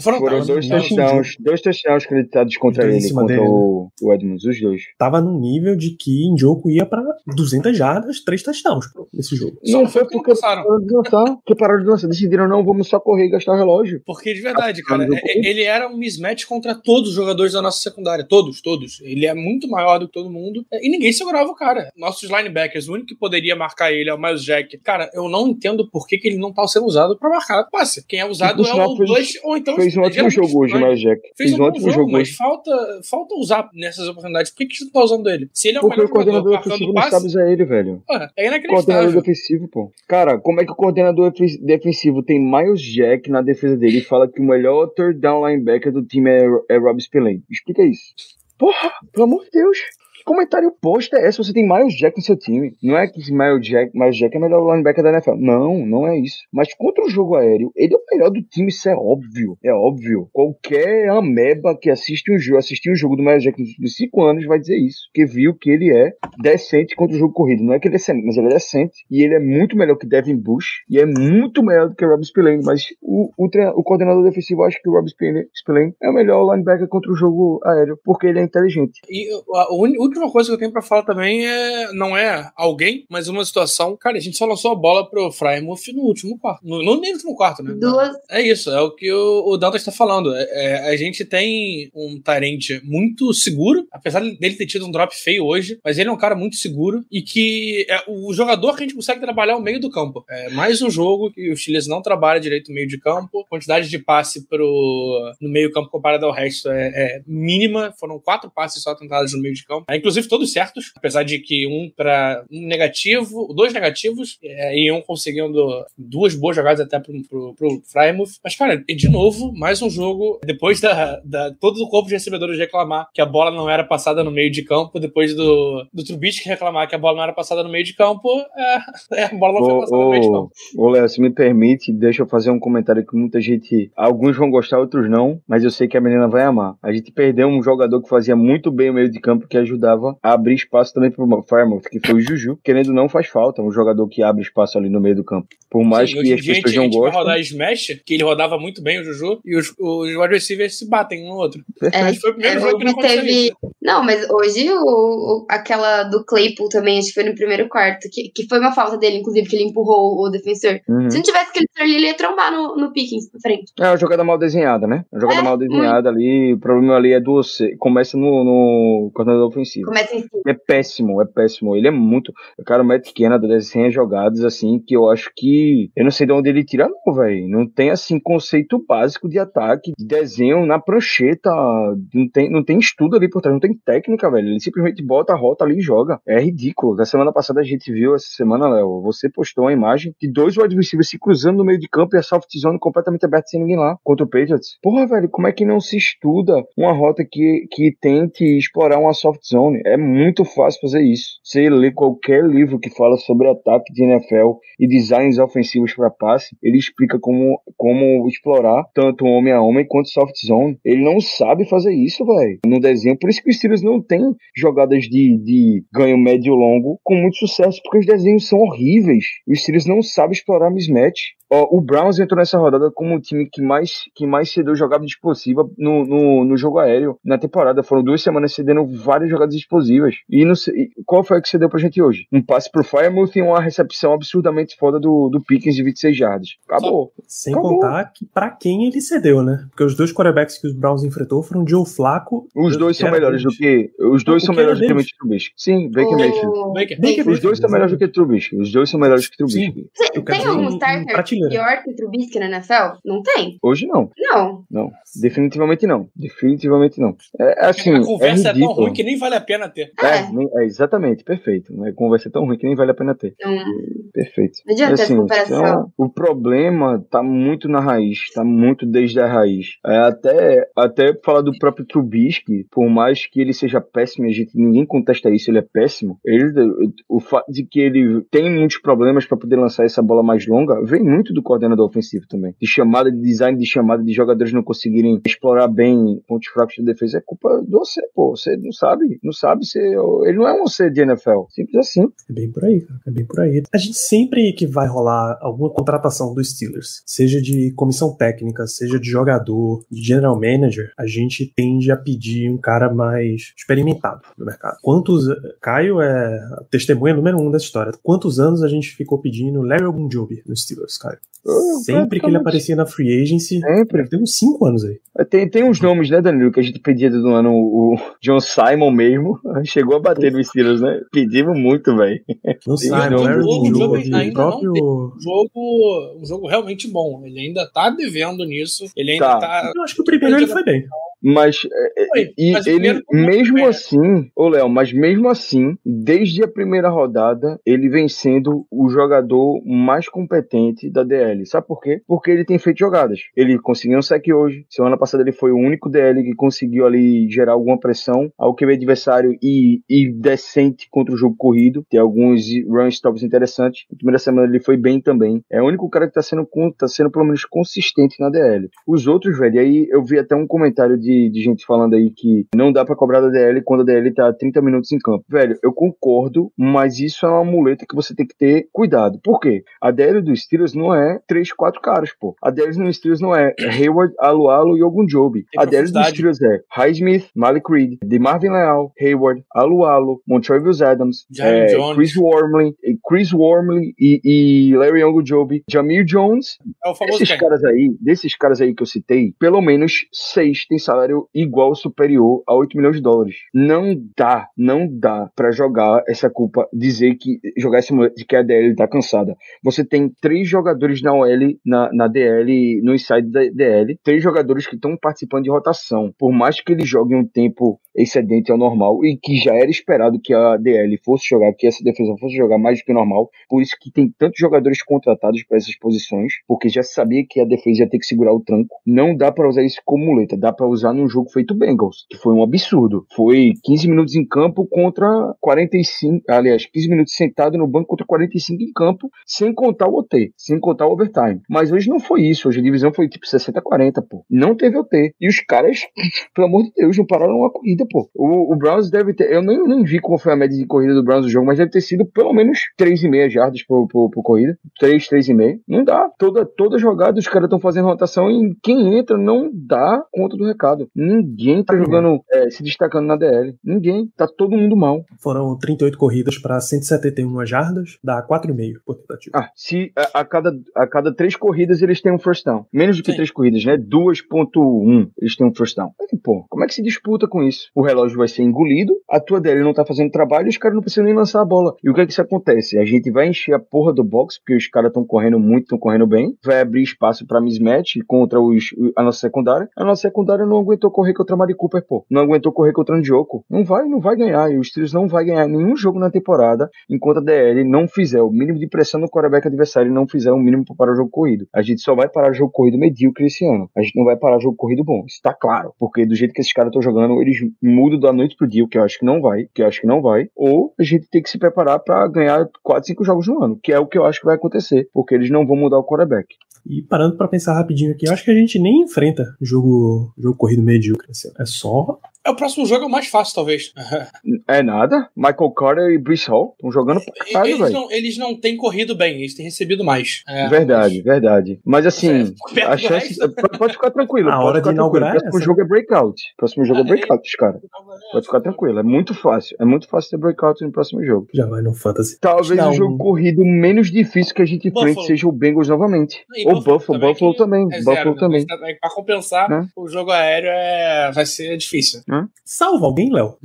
Foram, Foram dois. dois não, touchdowns, dois touchdowns creditados contra em ele, cima contra dele, né? o, o Edmonds, os dois. Tava num nível de que Njoku ia pra 200 jardas, três touchdowns nesse jogo. Só Não foi porque não pararam de lançar, porque pararam de lançar. Decidiram, não, vamos só correr e gastar o relógio. Porque de verdade, cara, eu- é- ele era um mismatch contra todos os jogadores da nossa secundária. Todos, todos. Ele é muito maior do que todo mundo. é, E ninguém segurava o cara. Nossos linebackers, o único que poderia marcar ele é o Miles Jack. Cara, eu não entendo por que, que ele não tá sendo usado pra marcar passe. Quem é usado por é o fez- ou então Fez um ótimo jogo hoje, mas Jack. Fez Fez um um ótimo jogo, jogo mas hoje. falta, falta usar nessas oportunidades. Por que, que você não tá usando ele? Se ele é o Porque melhor o coordenador ofensivo não sabe usar ele, velho. pô, é Coordenador inacreditável. defensivo, pô. Cara, como é que o coordenador efe- defensivo tem Miles Jack na defesa dele e fala que o melhor third down linebacker do time é, é Rob Spillane? Explica isso. Porra, pelo amor de Deus. Comentário posta é esse? Você tem Miles Jack no seu time. Não é que Miles Jack, Miles Jack é o melhor linebacker da NFL. Não, não é isso. Mas contra o jogo aéreo, ele é o melhor do time, isso é óbvio. É óbvio. Qualquer ameba que assiste um jogo, assistiu um jogo do Miles Jack nos últimos 5 anos vai dizer isso. Porque viu que ele é decente contra o jogo corrido. Não é que ele é excelente, mas ele é decente. E ele é muito melhor que Devin Bush. E é muito melhor do que Rob Spillane. Mas o, o, o coordenador defensivo acha que o Rob Spillane, é o melhor linebacker contra o jogo aéreo. Porque ele é inteligente. E a a uni- última coisa que eu tenho pra falar também é. Não é alguém, mas uma situação. Cara, a gente só lançou a bola pro Frymouth no último quarto. No, no último quarto, né? Duas. É isso, é o que o, o Dantas está falando. É, é, a gente tem um Tarente muito seguro, apesar dele ter tido um drop feio hoje, mas ele é um cara muito seguro e que é o jogador que a gente consegue trabalhar o meio do campo. É mais um jogo que o Chiles não trabalha direito o meio de campo, quantidade de passe pro, no meio campo comparado ao resto é, é mínima, foram quatro passes só tentados no meio de campo, é, inclusive todos certos, apesar de que um para um negativo, dois negativos é, e um conseguindo duas boas jogadas até pro, pro, pro Frymouth. Mas, cara, e de novo, mais um jogo, depois da, da todo o corpo de recebedores reclamar que a bola não era passada no meio de campo, depois do, do Trubisky reclamar que a bola não era passada no meio de campo, é, é, a bola não foi Ô, passada no meio de ô, campo. ô, Léo, se me permite, deixa eu fazer um comentário que muita gente. Alguns vão gostar, outros não, mas eu sei que a menina vai amar. A gente perdeu um jogador que fazia muito bem o meio de campo, que ajudava precisava abrir espaço também pro Fairmouth, que foi o Juju. Querendo ou não, faz falta um jogador que abre espaço ali no meio do campo. Por mais Sim, que as dia a gente, pessoas não gostem. rodar Smash, que ele rodava muito bem o Juju, e os, os wide receivers se batem um no outro. É, Mas foi o primeiro é, jogo que não teve-. Não, mas hoje o, o- aquela do Claypool também, acho que foi no primeiro quarto, que, que foi uma falta dele, inclusive, que ele empurrou o defensor. Uhum. Se não tivesse aquele ali, ele ia trombar no, no Pickens na frente. É uma jogada mal desenhada, né? Uma jogada É, mal desenhada ali. O problema ali é do. Começa no, no coordenador ofensivo. Começa em cima. É péssimo, é péssimo. Ele é muito. Cara, o Matt Canada desenha jogadas assim que eu acho que. Eu não sei de onde ele tira, não, velho. Não tem assim conceito básico de ataque, de desenho na prancheta. Não tem, não tem estudo ali por trás, não tem técnica, velho. Ele simplesmente bota a rota ali e joga. É ridículo. Da semana passada a gente viu, essa semana, Léo, você postou uma imagem de dois wide receivers se cruzando no meio de campo e a soft zone completamente aberta sem ninguém lá contra o Patriots. Porra, velho, como é que não se estuda uma rota que, que tente explorar uma soft zone? É muito fácil fazer isso. Você lê qualquer livro que fala sobre ataque de NFL e designs ofensivos para passe, ele explica como, como explorar tanto homem a homem quanto soft zone. Ele não sabe fazer isso, velho, no desenho. Por isso que os Steelers não tem jogadas de, de ganho médio e longo com muito sucesso, porque os desenhos são horríveis. Os Steelers não sabem explorar mismatch. O Browns entrou nessa rodada como o time que mais, que mais cedeu jogada explosiva no, no, no jogo aéreo na temporada. Foram duas semanas cedendo várias jogadas explosivas. E, não sei- e qual foi a que cedeu pra gente hoje? Um passe pro Firemouth e uma recepção absurdamente foda do, do Pickens de 26 jardas. Acabou. Sem Acabou. contar que pra quem ele cedeu, né? Porque os dois quarterbacks que os Browns enfrentou foram Joe Flaco. Os dois são melhores do que. Os dois O são melhores do que? Mitch Trubisky. Sim, Baker O- Mayfield. Os dois são melhores do que Trubisky. Os dois são melhores que Trubisky. Tem, algum starter. Pior que o Trubisky na NFL? Não tem? Hoje não. Não. Não. Definitivamente não. Definitivamente não. É assim. a conversa é é, tão ruim que nem vale a pena ter. É, É. nem- é, exatamente, perfeito. A conversa é tão ruim que nem vale a pena ter. Não, Perfeito. não adianta essa Assim, comparação. então, o problema tá muito na raiz, tá muito desde a raiz. É, até, até falar do próprio Trubisky, por mais que ele seja péssimo, e a gente ninguém contesta isso, ele é péssimo. Ele, o fato de que ele tem muitos problemas para poder lançar essa bola mais longa, vem muito do coordenador ofensivo também. De chamada, de design de chamada, de jogadores não conseguirem explorar bem pontos fracos de defesa, é culpa do você, pô. Você não sabe, não sabe ser. Ele não é um C de NFL. Simples assim. É bem por aí, cara. É bem por aí. A gente sempre que vai rolar alguma contratação dos Steelers, seja de comissão técnica, seja de jogador, de general manager, a gente tende a pedir um cara mais experimentado no mercado. Quantos. Caio é a testemunha número um dessa história. Quantos anos a gente ficou pedindo Larry Ogunjobi nos Steelers, Caio? Eu, Sempre que ele aparecia na free agency, Sempre. tem uns 5 anos aí. Tem, tem uns nomes, né, Danilo, que a gente pedia do ano, o John Simon mesmo, chegou a bater nos Steelers, né? Pedimos muito, velho. Não Tem sei, nomes. Larry O Ogunjobi Ogunjobi, ainda o próprio. Um jogo, um jogo realmente bom. Ele ainda tá devendo nisso. Ele ainda Tá. tá. Eu acho que o primeiro ele foi bem. Mas, é, Foi, e mas ele, mesmo né? assim, ô Léo, mas mesmo assim, desde a primeira rodada, ele vem sendo o jogador mais competente da DL. Sabe por quê? Porque ele tem feito jogadas. Ele conseguiu um sec hoje. Semana passada ele foi o único DL que conseguiu ali gerar alguma pressão ao que o adversário e, e decente contra o jogo corrido. Tem alguns run stops interessantes. Na primeira semana ele foi bem também. É o único cara que tá sendo, tá sendo pelo menos consistente na DL. Os outros, velho, aí eu vi até um comentário de, de gente falando aí que não dá pra cobrar da DL quando a DL tá 30 minutos em campo. Velho, eu concordo, mas isso é uma muleta que você tem que ter cuidado. Por quê? A DL dos Steelers não é 3, 4 caras, pô. A DL dos Steelers não é Hayward, Alualo e Ogunjobi. A dos profundidade. Steelers é Highsmith, Malik Reed, de Marvin Leal, Hayward, Alualo, Montrevious Adams, é. Chris Wormley, Chris Wormley e, e Larry Ogunjobi, Jamil Jones É o famoso Desses quem? caras aí, desses caras aí que eu citei, pelo menos seis têm salário igual ou superior a 8 milhões de dólares. Não dá, não dá pra jogar essa culpa, dizer que jogar esse moleque que a DL tá cansada. Você tem três jogadores na OL, na, na DL, no inside da DL, três jogadores que estão participando de rotação. Por mais que eles joguem um tempo excedente ao normal e que já era esperado que a DL fosse jogar, que essa defesa fosse jogar mais do que o normal, por isso que tem tantos jogadores contratados para essas posições, porque já sabia que a defesa ia ter que segurar o tranco. Não dá para usar isso como muleta, dá para usar num jogo feito Bengals, que foi um absurdo. Foi 15 minutos em campo contra 45, aliás, 15 minutos sentado no banco contra 45 em campo, sem contar o OT, sem contar o overtime. Mas hoje não foi isso, hoje a divisão foi tipo 60 40, pô. Não teve OT. E os caras, pelo amor de Deus, não pararam uma corrida, pô. O, o Browns deve ter. Eu nem, nem vi qual foi a média de corrida do Browns no jogo, mas deve ter sido pelo menos 3,5 jardas por, por, por corrida. 3, 3,5. Não dá. Toda, toda jogada os caras estão fazendo rotação e quem entra não dá conta do recado. Ninguém tá jogando, é, se destacando na DL. Ninguém. Tá todo mundo mal. Foram 38 corridas para 171 jardas, dá 4,5 por tentativa. Ah, se a, a cada, a cada três corridas eles têm um first down. Menos do que Sim. três corridas, né? 2.1 eles têm um first down. Aí, pô, como é que se disputa com isso? O relógio vai ser engolido, a tua DL não tá fazendo trabalho e os caras não precisam nem lançar a bola. E o que é que isso acontece? A gente vai encher a porra do box, porque os caras estão correndo muito, estão correndo bem, vai abrir espaço pra mismatch contra os, a nossa secundária. A nossa secundária não aguentou correr contra a Mari Cooper, pô. Não aguentou correr contra o Njoku. Não vai, não vai ganhar. E os Steelers não vai ganhar nenhum jogo na temporada enquanto a DL não fizer o mínimo de pressão no quarterback adversário e não fizer o mínimo para parar o jogo corrido. A gente só vai parar o jogo corrido medíocre esse ano. A gente não vai parar o jogo corrido bom. Isso tá claro. Porque do jeito que esses caras estão jogando, eles mudam da noite pro dia, o que eu acho que não vai, que eu acho que não vai. Ou a gente tem que se preparar para ganhar 4, 5 jogos no ano, que é o que eu acho que vai acontecer, porque eles não vão mudar o quarterback. E parando pra pensar rapidinho aqui, eu acho que a gente nem enfrenta jogo, jogo corrido medíocre. assim. É só. É, o próximo jogo é o mais fácil, talvez. É nada. Michael Carter e Brice Hall estão jogando pra caralho, eles, velho. não, eles não têm corrido bem, eles têm recebido mais. É, Verdade, verdade. Mas assim, É, a chance. resto. Pode ficar tranquilo. A pode hora ficar de inaugurar tranquilo. é Próximo essa. jogo é breakout. Próximo jogo é Ah, breakout, dos caras. Pode ficar tranquilo. É muito fácil. É muito fácil ter breakout no próximo jogo. Já vai no Fantasy. Talvez Dá o jogo corrido menos difícil que a gente enfrente Buffalo. seja o Bengals novamente. E Ou Buffalo, Buffalo que também. é Buffalo né? também. Mas também, Pra compensar, Né? o jogo aéreo é... vai ser difícil. Salva alguém, Léo,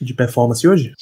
de performance hoje?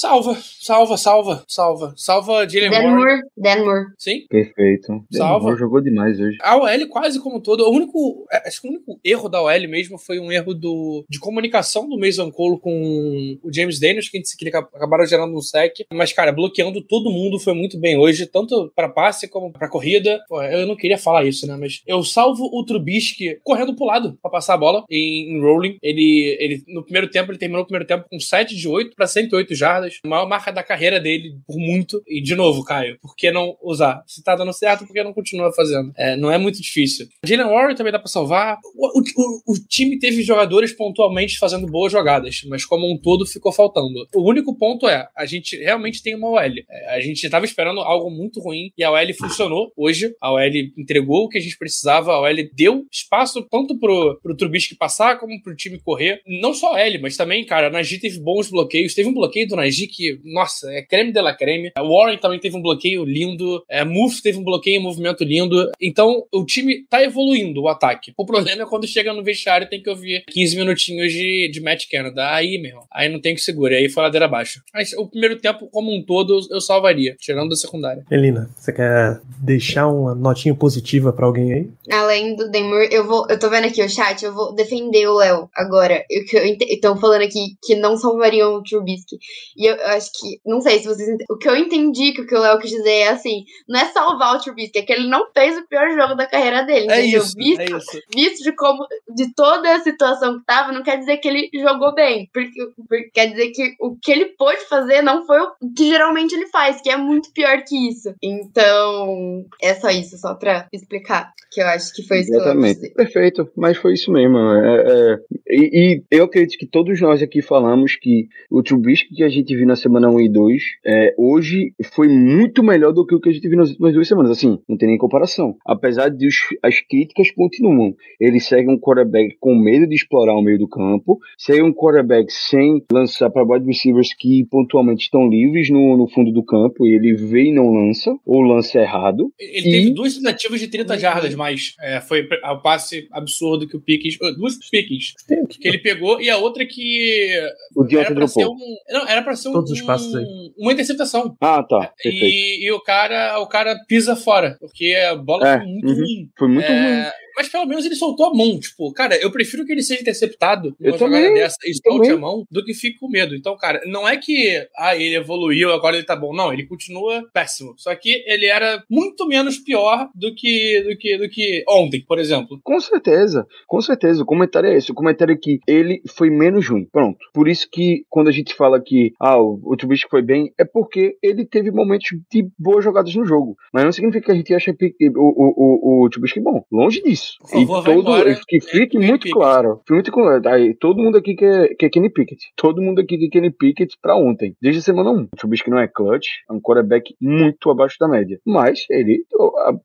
Salva, salva, salva, salva. Salva Jalen Warren. Moore, Dan Moore. Sim. Perfeito. Salva. Denver jogou demais hoje. A OL quase como um todo. O único. é, Acho que o único erro da OL mesmo foi um erro do, de comunicação do Mason Cole com o James Daniels, que, a gente- que ele acab- acabaram gerando um sec. Mas, cara, bloqueando todo mundo foi muito bem hoje, tanto pra passe como pra corrida. Pô, eu não queria falar isso, né? Mas eu salvo o Trubisky correndo pro lado pra passar a bola em, em rolling. Ele, ele, no primeiro tempo, ele terminou o primeiro tempo com 7 de 8 pra 108 jardas. A maior marca da carreira dele por muito. E, de novo, Caio, por que não usar? Se tá dando certo, por que não continua fazendo? É, não é muito difícil. Jalen Warren também dá pra salvar. O, o- o time teve jogadores pontualmente fazendo boas jogadas, mas como um todo ficou faltando. O único ponto é, a gente realmente tem uma OL. É, a gente tava esperando algo muito ruim e a OL funcionou hoje. A OL entregou o que a gente precisava, a OL deu espaço tanto pro, pro Trubisky passar como pro time correr. Não só a OL, mas também, cara, a Najee teve bons bloqueios. Teve um bloqueio do Najee que, nossa, é creme de la creme. A Warren também teve um bloqueio lindo. É, Move teve um bloqueio em movimento lindo. Então, o time tá evoluindo, o ataque. O problema é quando chega no vestiário e tem que ouvir 15 minutinhos de, de Matt Canada. Aí, meu, aí não tem que segura. Aí foi ladeira abaixo. Mas o primeiro tempo, como um todo, eu, eu salvaria, tirando da secundária. Elina, você quer deixar uma notinha positiva pra alguém aí? Além do Moore, eu vou. Eu tô vendo aqui o chat, eu vou defender o Léo agora. Estão falando aqui que não salvariam o Trubisky. E eu, eu acho que. Não sei se vocês. ent- O que eu entendi que o que o Léo quis dizer é assim: não é salvar o Trubisky, é que ele não fez o pior jogo da carreira dele. entendeu? Visto, é isso. visto de como. De toda a situação que tava, não quer dizer que ele jogou bem. Porque, porque quer dizer que o que ele pôde fazer não foi o que geralmente ele faz, que é muito pior que isso. Então, é só isso, só pra explicar. Que eu acho que foi isso que eu Exatamente. Perfeito, mas foi isso mesmo. É, é, e, e eu acredito que todos nós aqui falamos que o Trubisky que a gente viu na semana 1 e 2, é, hoje foi muito melhor do que o que a gente viu nas últimas duas semanas. Assim, não tem nem comparação. Apesar de os- as críticas continuam. Ele segue um quarterback com medo de explorar o meio do campo, segue um quarterback sem lançar para wide receivers que pontualmente estão livres no, no fundo do campo e ele vê e não lança, ou lança errado. Ele E- teve duas tentativas de 30 jardas, mas é, foi o passe absurdo que o Pickens. Duas Pickens que ele pegou e a outra que. O Era Deontay pra ser dropou. um. Não, era pra um, Todos os passos aí. uma interceptação. Ah, tá. Perfeito. E, e o cara o cara pisa fora, porque a bola É, foi muito uhum. ruim. Foi muito É, ruim. Mas pelo menos ele soltou a mão. Tipo, cara, eu prefiro que ele seja interceptado numa Eu jogada também, dessa e solte a mão do que fique com medo. Então, cara, não é que ah, ele evoluiu, agora ele tá bom. Não, ele continua péssimo. Só que ele era muito menos pior do que, do que, do que ontem, por exemplo. Com certeza, com certeza. O comentário é esse. O comentário é que ele foi menos ruim. Pronto. Por isso que quando a gente fala que ah, o, o Trubisky foi bem, é porque ele teve momentos de boas jogadas no jogo. Mas não significa que a gente acha o, o, o, o Trubisky bom. Longe disso. Isso. Por favor, e todo, embora. que fique Kenny muito Pickett. claro. Muito claro. Aí, todo mundo aqui quer, quer Kenny Pickett. Todo mundo aqui quer Kenny Pickett pra ontem. Desde a semana 1. O Trubisky não é clutch. É um quarterback muito abaixo da média. Mas ele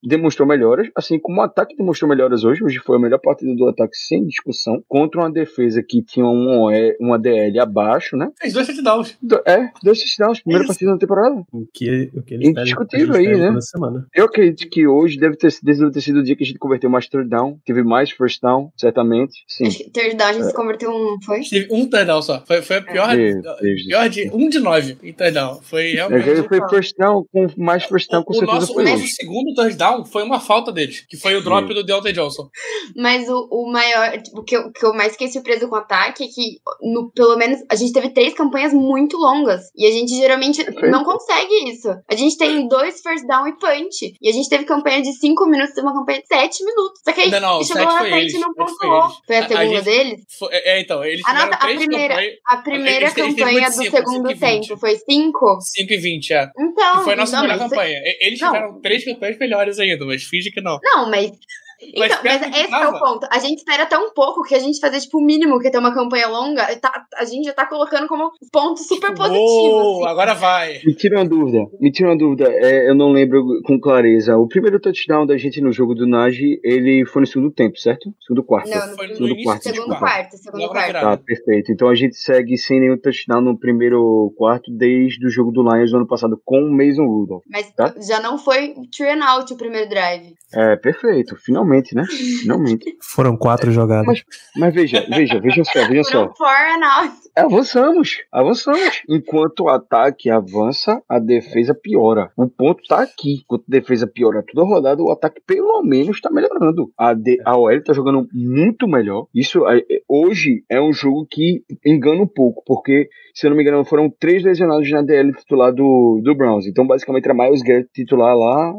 demonstrou melhoras. Assim como o ataque demonstrou melhoras hoje. Hoje foi a melhor partida do ataque sem discussão. Contra uma defesa que tinha um OE, uma DL abaixo, né? Fez dois touchdowns. Do- É, dois touchdowns. Primeira Isso. partida da temporada. O que, o que eles Indiscutível aí, né? semana. Eu acredito que hoje deve ter, deve ter sido o dia que a gente converteu mais third down. Teve mais first down, certamente. Sim. Acho que third down a gente se converteu um, foi? Teve um touchdown só. Foi, foi a pior, Meu Deus do pior de um de nove em touchdown. Foi realmente. foi first down, com mais first down, com o, certeza nosso, foi o nosso hoje. segundo touchdown foi uma falta deles, que foi o drop Sim. do Deontay Johnson. Mas o, o maior, tipo, o que eu, que eu mais fiquei surpreso com o ataque é que, no, pelo menos, a gente teve três campanhas muito longas. E a gente geralmente Perfeito. não consegue isso. A gente tem dois first down e punch. E a gente teve campanha de cinco minutos e uma campanha de sete minutos. Só que aí Não, não, chegou lá na foi frente eles, e não pontuou. eles. Foi a A- a segunda deles? Foi- é, então, eles Ah, tiveram tá, a três primeira. campanhas. A primeira Eles eles campanha muito do cinco, segundo cinco tempo foi cinco? 5 e 20, é. Então. Que foi a nossa não, melhor campanha. Eles Não. tiveram três campanhas melhores ainda, mas finge que não. Não, mas. Mas Então, mas que esse é o ponto. A gente espera tão pouco que a gente fazer, tipo, o mínimo que é ter uma campanha longa, tá- a gente já tá colocando como ponto super positivo. Uou, assim. agora vai. Me tira uma dúvida, me tira uma dúvida, é, eu não lembro com clareza. O primeiro touchdown da gente no jogo do Nagy, ele foi no segundo tempo, certo? Segundo quarto. Não, no Foi no segundo quarto. do Segundo quarto, segundo quarto. Tá, perfeito. Então a gente segue sem nenhum touchdown no primeiro quarto desde o jogo do Lions do ano passado com o Mason Rudolph. Mas Tá. já não foi three and out o primeiro drive. É, perfeito. Finalmente, né? Finalmente. Foram quatro jogadas. Mas, mas veja, veja, veja só, veja só. Foram. Avançamos, avançamos. Enquanto o ataque avança, a defesa piora. O ponto tá aqui. Enquanto a defesa piora toda rodada, o ataque pelo menos tá melhorando. A, D, a OL tá jogando muito melhor. Isso é, é, hoje é um jogo que engana um pouco, porque, se eu não me engano, foram três lesionados na DL titular do, do Browns. Então, basicamente, era Miles Garrett titular lá.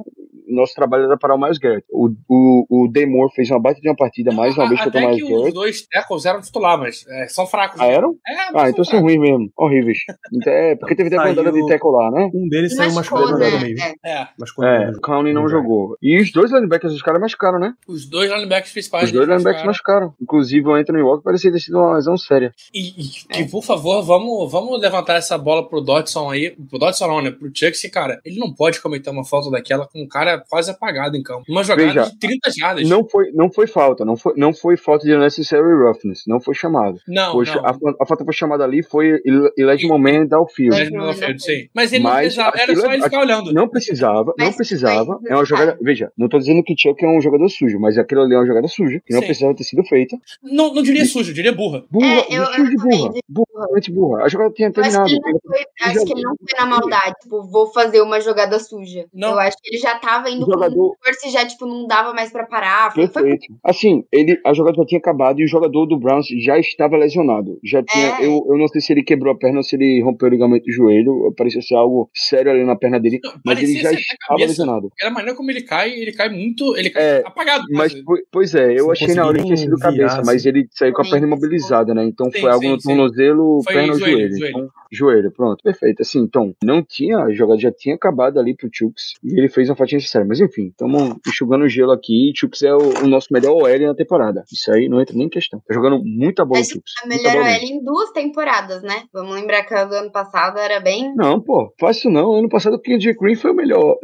Nosso trabalho era parar o Miles Garrett. O, o, o Demore fez uma baita de uma partida, mais uma vez contra o Até Miles que os Garrett. dois tackles eram titular, mas é, são fracos. Ah, eram? É, Ah, então são são ruins mesmo. Horríveis. Então, é, porque teve até rodada de tackle lá, né? Um deles saiu machucado né? no meio. É. É, Machucou É, do o. Clowney não jogou. E os dois linebackers, os caras machucaram, né? os dois linebackers principais. Os dois linebackers machucaram. Inclusive o Anthony Walker parecia ter sido uma lesão séria. E, e, e, por favor, vamos, vamos levantar essa bola pro Dodson aí. Pro Dodson não, né? Pro Chuck, cara. Ele não pode cometer uma falta daquela com um cara quase apagado em campo. Uma jogada Veja, de 30 jardas. Não foi, não foi falta, não foi, não foi falta de unnecessary roughness, não foi chamado. não. Foi- não. A, a falta foi chamada ali, foi illegible man downfield. Ele não fez, sim. Mas ele não Mas precisava. Era só é- ele ficar olhando. Não precisava, não precisava. É uma jogada. Veja, não tô dizendo que Chuck é um jogador sujo, mas aquilo ali é uma jogada suja, que não Sim. precisava ter sido feita. Não, não diria sujo, diria burra. Burra, É, eu- não sujo de eu também burra. digo Burra, realmente burra. A jogada tinha Eu acho terminado. que, ele não foi, acho que ele não foi na maldade, tipo, vou fazer uma jogada suja. Não. Eu acho que ele já tava indo O jogador- com força e já, tipo, não dava mais pra parar. Foi, foi Perfeito. Assim, ele, a jogada já tinha acabado e o jogador do Browns já estava lesionado. Já tinha, É. eu, eu não sei se ele quebrou a perna ou se ele rompeu o ligamento do joelho. Parecia ser algo sério ali na perna dele, Não, mas ele já estava cabeça. lesionado. Era a maneira como ele cai, ele cai muito. Ele cai É, apagado. Mas, pois é, eu achei na hora que tinha sido cabeça, mas ele saiu com a perna imobilizada, né? Então Sim, foi algo sim, no tornozelo, Foi perna ou joelho, joelho. joelho. Então, joelho, pronto, perfeito. Assim, então, não tinha, a jogada já tinha acabado ali pro Chucks e ele fez uma fatia Mas enfim, estamos enxugando o gelo aqui. Chucks é o, o nosso melhor OL na temporada. Isso aí não entra nem em questão. Tá jogando muita bola o Chucks. a melhor OL em duas temporadas, né? Vamos lembrar que a do ano passado era bem. Não, pô, fácil não. Ano passado o Kid Green foi o melhor.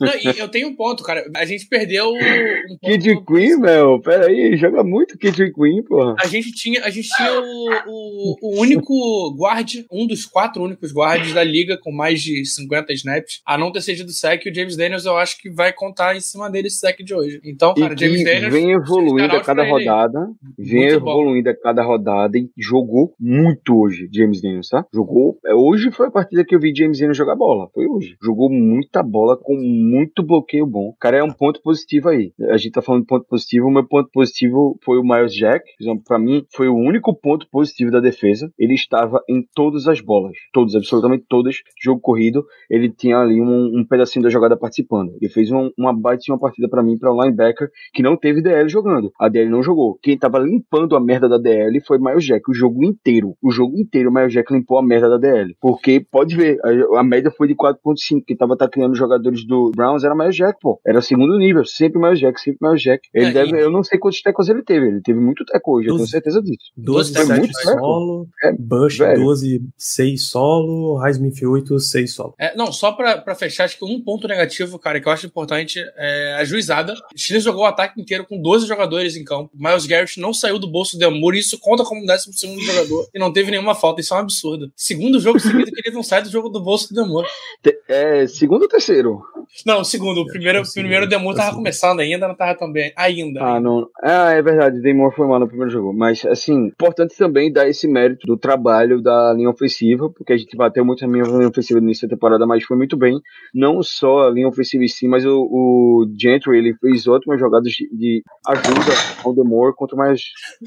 Não, e eu tenho um ponto, cara. A gente perdeu um Kid Green, meu, pera aí, joga muito Kid Green, porra. A gente tinha, a gente tinha o, o, o único guard, um dos quatro únicos guards da liga com mais de 50 snaps, a não ter cedido sec. E o James Daniels, eu acho que vai contar em cima dele esse sec de hoje. Então, cara, e James Daniels. vem evoluindo a cada rodada, vem Muito bom. evoluindo a cada rodada e jogou muito hoje, James Daniels, tá? Jogou, é, hoje foi a partida que eu vi James Daniels jogar bola, foi hoje. Jogou muita bola com muito bloqueio bom. Cara é um ponto positivo aí. A gente tá falando de ponto positivo, o meu ponto positivo foi o Miles Jack, exemplo, pra mim foi o único ponto positivo da defesa. Ele estava em todas as bolas, todas, absolutamente todas, jogo corrido, ele tinha ali um, um pedacinho da jogada participando participando. Ele fez uma, uma baita de uma partida pra mim, pra um linebacker, que não teve DL jogando. A DL não jogou. Quem tava limpando a merda da DL foi o Miles Jack, o jogo inteiro. O jogo inteiro o Miles Jack limpou a merda da DL. Porque, pode ver, a, a média foi de 4.5. Quem tava atacando os jogadores do Browns era o Miles Jack, pô. Era segundo nível, sempre o Miles Jack, sempre o Miles Jack. Ele É, deve, e- eu não sei quantos tecos ele teve, ele teve muito teco hoje, eu tenho Doze. certeza disso. 12, Foi 7 muito certo. solo, É, Bush velho. 12, 6 solo, Highsmith 8, 6 solo. É, não, só pra, pra fechar, acho que um ponto negativo, cara, que eu acho importante é a juizada. O Steelers jogou o ataque inteiro com 12 jogadores em campo. Miles Garrett não saiu do bolso do Amor, isso conta como 12 segundo jogador e não teve nenhuma falta. Isso é um absurdo. Segundo jogo seguido que ele não sai do jogo do bolso do Demor. Te- É, segundo ou terceiro? Não, segundo. O primeiro, o primeiro Demor tava começando ainda, não tava tão bem. Ainda. Ah, não. Ah, é verdade, Damon foi mal no primeiro jogo. Mas, assim, importante também dar esse mérito do trabalho da linha ofensiva, porque a gente bateu muito na minha linha ofensiva no início da temporada, mas foi muito bem. Não só a linha ofensiva em si, mas o, o Gentry, ele fez ótimas jogadas de, de ajuda ao Demore contra mais,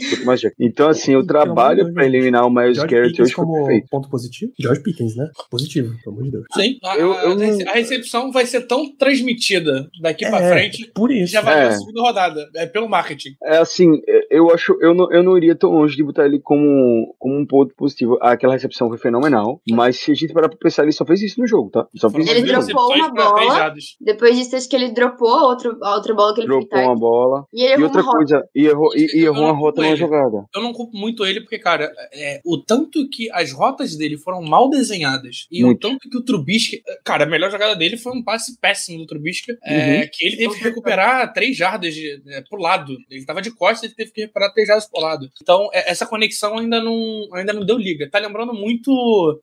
contra mais Jack. Então, assim, o de trabalho gente. eliminar o Miles George Garrett Pickens hoje foi como perfeito. ponto positivo? George Pickens, né? Positivo, pelo amor de Deus. Sim. A, Eu- a- eu a não- rece- a recepção vai ser tão transmitida daqui pra É, frente Por que isso. já vai É. na segunda rodada. É pelo marketing. É assim, é, eu acho, eu não, eu não iria tão longe de botar ele como, como um ponto positivo. Aquela recepção foi fenomenal, mas se a gente parar pra pensar, ele só fez isso no jogo, tá? Só fez Ele isso no duas jogo. dropou recepções uma bola. Jardas. Depois disso, acho que ele dropou outro, a outra bola que ele Dropou uma bola. E ele E outra rota. coisa, e errou, e, e errou uma rota numa jogada. Eu não culpo muito ele, porque, cara, é, o tanto que as rotas dele foram mal desenhadas e Muito. o tanto que o Trubisky. Cara, a melhor jogada dele foi um passe péssimo do Trubisky, é, Uhum. que ele teve que recuperar três jardas de, é, pro lado. Ele tava de costas, ele teve que recuperar três jardas pro lado. Então, é, essa conexão ainda não, ainda não deu liga. Tá lembrando muito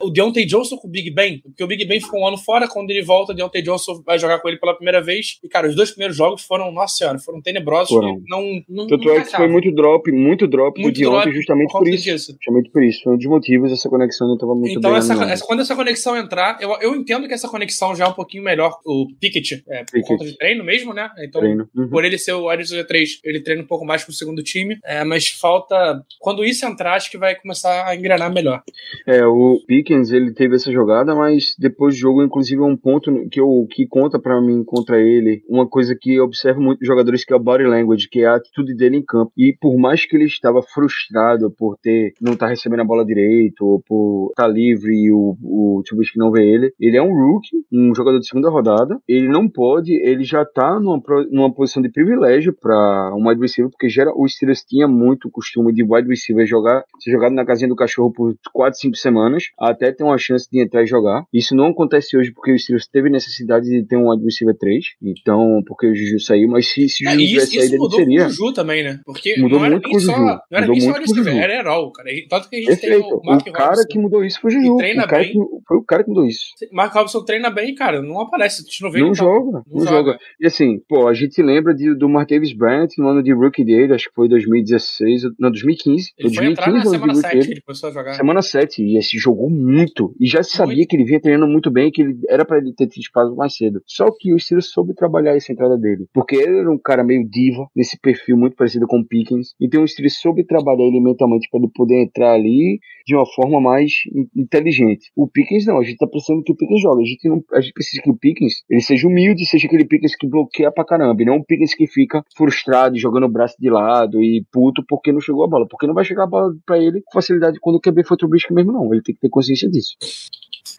o Deontay Johnson com o Big Ben, porque o Big Ben ficou um ano fora, quando ele volta, o Deontay Johnson vai jogar com ele pela primeira vez. E, cara, os dois primeiros jogos foram, nossa senhora, foram tenebrosos. Foram. Não, não, Tanto não é que foi muito drop, muito drop Muito do Deontay drop justamente por isso. disso. Justamente por isso. Foi um dos motivos, essa conexão não estava muito Então, bem essa- quando essa conexão entrar, eu, eu entendo que essa conexão já é um pouquinho melhor. O Pickett, é, por Pickett. conta de treino mesmo, né? Então. Uhum. por ele ser o receiver 3, ele treina um pouco mais com o segundo time. É, mas falta. Quando isso entrar, acho que vai começar a engrenar melhor. É, o Pickens, ele teve essa jogada, mas depois do jogo, inclusive, é um ponto que, eu, que conta pra mim contra ele. Uma coisa que eu observo muito nos jogadores, que é o body language, que é a atitude dele em campo. E por mais que ele estava frustrado por ter não estar recebendo a bola direito, ou por estar livre e o, o Trubisky não vê ele, ele é um rookie, um jogador de segunda rodada. Ele não pode, ele já tá numa, numa posição de privilégio para um wide receiver, porque gera, o Steelers tinha muito costume de wide receiver jogar, ser jogado na casinha do cachorro por 4, 5 semanas, até ter uma chance de entrar e jogar. Isso não acontece hoje porque o Steelers teve necessidade de ter um wide receiver 3, então, porque o Juju saiu, mas se, se o É, Juju isso, tivesse saído, ele mudou seria. com o Juju também, né? Porque Mudou não era muito nem com o só, Juju. Não era Mudou nem só wide Juju. era herói, cara. Tanto que a gente tem Perfeito. o Mark O cara Robinson. que mudou isso foi o Juju. treina O cara bem. que, foi o cara que mudou isso. Mark Robinson treina bem, cara. Não aparece. A gente não vê Não tá- joga, não, não joga. joga. E assim, pô, a gente lembra de, do Martavis Bryant no ano de rookie dele, acho que foi 2016, não, 2015. Ele foi entrar 2015 na de semana rookie 7 dele. ele começou a jogar. Semana 7, e esse jogou muito. E já se sabia Muito. que ele vinha treinando muito bem, que ele era pra ele ter tido espaço mais cedo. Só que o Steelers soube trabalhar essa entrada dele. Porque ele era um cara meio diva, nesse perfil muito parecido com o Pickens. Então o Steelers soube trabalhar ele mentalmente pra ele poder entrar ali de uma forma mais in- inteligente. O Pickens não, a gente tá precisando que o Pickens jogue. A gente, não, a gente precisa que o Pickens ele seja humilde, seja aquele Pickens que bloqueia pra caramba. E não um Pickens que fica frustrado, jogando o braço de lado e puto porque não chegou a bola. Porque não vai chegar a bola pra ele com facilidade quando o QB for Trubisky mesmo, não. Ele tem que ter consciência disso.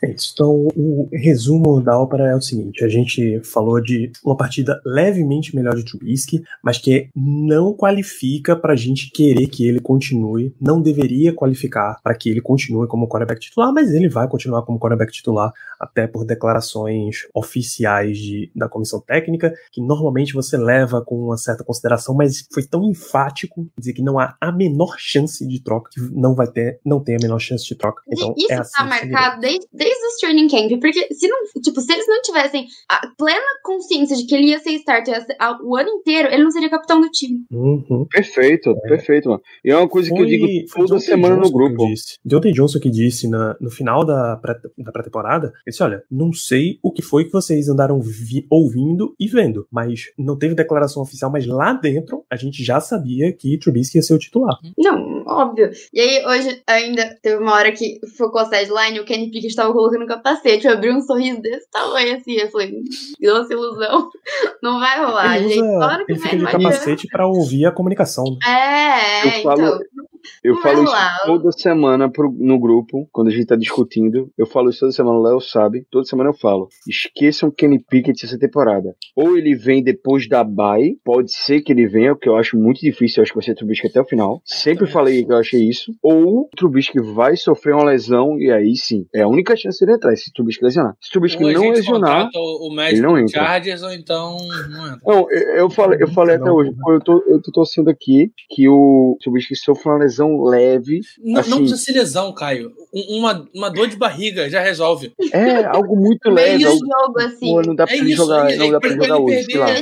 É isso. Então, o resumo da ópera é o seguinte: a gente falou de uma partida levemente melhor de Trubisky, mas que não qualifica pra gente querer que ele continue. Não deveria qualificar para que ele continue como quarterback titular, mas ele vai continuar como quarterback titular, até por declarações oficiais de, da comissão técnica, que normalmente você leva com uma certa consideração, mas foi tão enfático dizer que não há a menor chance de troca, que não vai ter, não tem a menor chance de troca. Então, Isso é assim tá se marcado desde, desde os training camp, porque se não, tipo, se eles não tivessem a plena consciência de que ele ia ser starter o ano inteiro, ele não seria capitão do time. Uhum. Perfeito, perfeito, mano. E é uma coisa que eu digo foi toda semana no Johnson que grupo. Deontay Johnson que disse na- no final da pré- da pré-temporada, ele disse, olha, não sei o que foi que vocês andaram vi- ouvindo e vendo, mas não teve declaração oficial, mas lá dentro a gente já sabia que Trubisky ia ser o titular. Não, óbvio. E aí, hoje, ainda teve uma hora que focou a sideline, o Kenny Pickett tava colocando capacete, eu abri um sorriso desse tamanho assim, eu falei, nossa ilusão, não vai rolar, Ele, gente. usa, Claro que ele vai, fica de capacete pra ouvir a comunicação. né? É, Eu falo- então. Eu Não falo isso toda semana pro, no grupo, quando a gente tá discutindo. Eu falo isso toda semana, o Léo sabe. Toda semana eu falo. Esqueçam Kenny Pickett essa temporada. Ou ele vem depois da bye, pode ser que ele venha, o que eu acho muito difícil, eu acho que vai ser Trubisky até o final. Sempre falei que eu achei isso. Ou o Trubisky vai sofrer uma lesão, e aí sim, é a única chance dele entrar, se o Trubisky lesionar. Se o Trubisky Ou não lesionar, o, o ele não entra. Chargers, ou então não entra. Não, eu, eu falei, eu falei até Não, hoje, eu tô, eu tô torcendo aqui que o Trubisky sofra uma lesão leve. Não, Assim- não precisa ser lesão, Caio. Um- uma, uma dor de barriga já resolve. É, algo muito leve. Meio algo- jogo, assim. Pô, não dá pra É isso, jogar, é- não dá pra jogar hoje, sei lá. É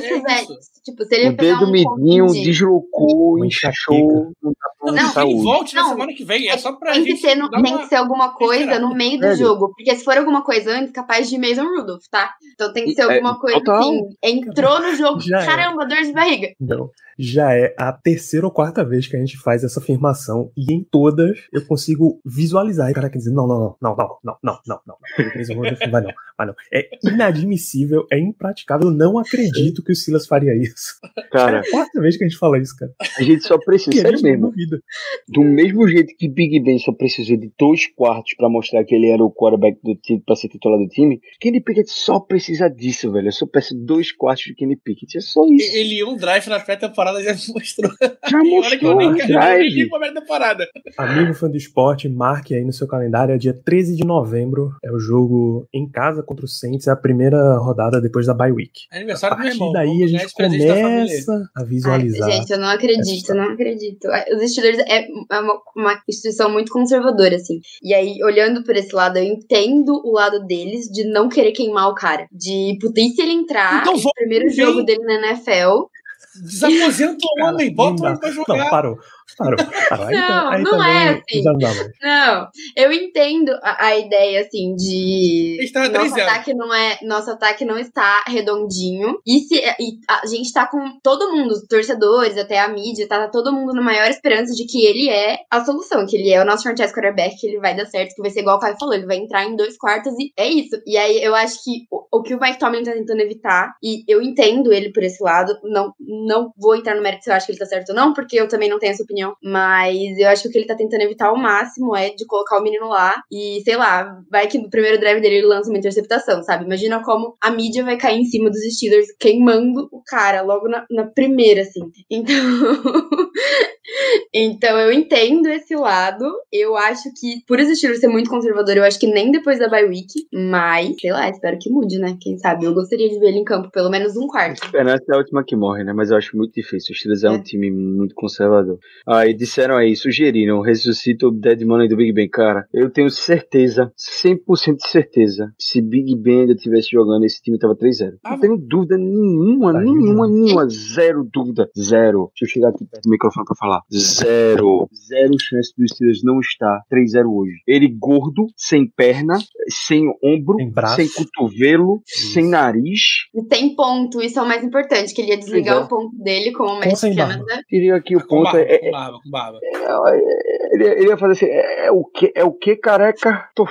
tipo, se ele O pegar dedo um midinho Covid, deslocou, enxaqueca. não dá pra Não, ele que volte na Não, semana que vem. É só pra tem que, gente ser no- dar tem uma- que ser alguma coisa no meio do Sério? jogo. Porque se for alguma coisa antes, capaz de Mason Rudolph, tá? Então tem que ser É, alguma coisa total. assim. Entrou no jogo, Já é. caramba, dor de barriga. Não. Já é a terceira ou quarta vez que a gente faz essa afirmação e em todas eu consigo visualizar. E o cara quer dizer: não, não, não, não, não, não, não, não, não. Mason Rudolph não vai não, vai não. É inadmissível, é impraticável. Eu não acredito que o Silas faria isso. Cara, É a quarta vez que a gente fala isso, cara. a gente só precisa, sério mesmo, duvida. do mesmo jeito que Big Ben só precisou de dois quartos pra mostrar que ele era o quarterback do time, pra ser titular do time, Kenny Pickett só precisa disso, velho. Eu só peço dois quartos de Kenny Pickett, é só isso. Ele ia um drive na pré-temporada já mostrou. Já E olha que eu mostrou nem quero eu nem pré-temporada. Amigo fã do esporte, marque aí no seu calendário. É dia 13 de novembro. É o jogo em casa contra o Saints. É a primeira rodada depois da bye week. É A aniversário do meu partir irmão. daí a gente começa a Ai, visualizar. gente, eu não acredito, eu não acredito. Os Steelers é uma, uma instituição muito conservadora, assim. E aí, olhando por esse lado, eu entendo o lado deles de não querer queimar o cara. De, puta, e se ele entrar, Então primeiro jogo dele na NFL, Desaposenta o homem, bota não ele pra jogar. Não, parou. Parou. parou. Aí, Não, tá- aí não é assim. Já não dá mais. Não, eu entendo a, a ideia, assim, de. Está nosso 3-0. ataque não é. Nosso ataque não está redondinho. E se e a gente tá com todo mundo, os torcedores, até a mídia, tá todo mundo na maior esperança de que ele é a solução, que ele é o nosso franchise quarterback, que ele vai dar certo, que vai ser igual o Caio falou, ele vai entrar em dois quartos e é isso. E aí eu acho que o, o que o Mike Tomlin tá tentando evitar, e eu entendo ele por esse lado, não, não vou entrar no mérito se eu acho que ele tá certo ou não, porque eu também não tenho essa opinião, mas eu acho que o que ele tá tentando evitar ao máximo é de colocar o menino lá e, sei lá, vai que no primeiro drive dele ele lança uma interceptação, sabe? Imagina como a mídia vai cair em cima dos Steelers queimando o cara logo na, na primeira, assim. Então. então eu entendo esse lado. Eu acho que, por os Steelers ser muito conservador, eu acho que nem depois da bye week, mas, sei lá, espero que mude, né? Quem sabe? Eu gostaria de ver ele em campo pelo menos um quarto. Esperança é a última que morre, né? Mas eu acho muito difícil. O Steelers é, um É. time muito conservador. Aí disseram aí, sugeriram, ressuscita o Dead Money do Big Ben. Cara, eu tenho certeza, 100% de certeza, que se Big Ben ainda estivesse jogando, esse time tava 3-0. Ah, Não tenho dúvida nenhuma, Tá nenhuma, rindo. nenhuma. Zero dúvida. Zero. Deixa eu chegar aqui perto do microfone pra falar. Zero. Zero chance do Steelers não estar 3-0 hoje. Ele gordo, sem perna, sem ombro, Sem braço. sem cotovelo, sem nariz. E tem ponto, isso é o mais importante, que ele ia desligar é. o ponto dele com o Com Matt sem. Canada. Diria que o ponto barba, é, com barba, com barba. é- ele, ele ia fazer assim, é, o que, é o que careca? Tô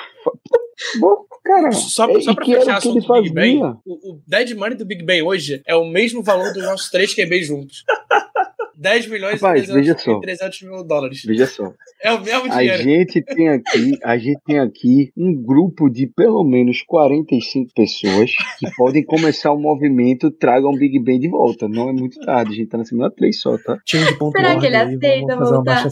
Bom, cara, Só, é, só pra fechar o Big fazia. o, o Dead Money do Big Ben hoje é o mesmo valor dos nossos três QBs juntos. 10 milhões Rapaz, e 300, veja só. e 300 mil dólares. Veja só, É o mesmo a dinheiro. gente tem aqui, a gente tem aqui um grupo de pelo menos 45 pessoas que podem começar o movimento Tragam Big Ben de volta. Não é muito tarde, a gente tá na semana 3 só, tá? Será que ele aceita vamos fazer uma voltar?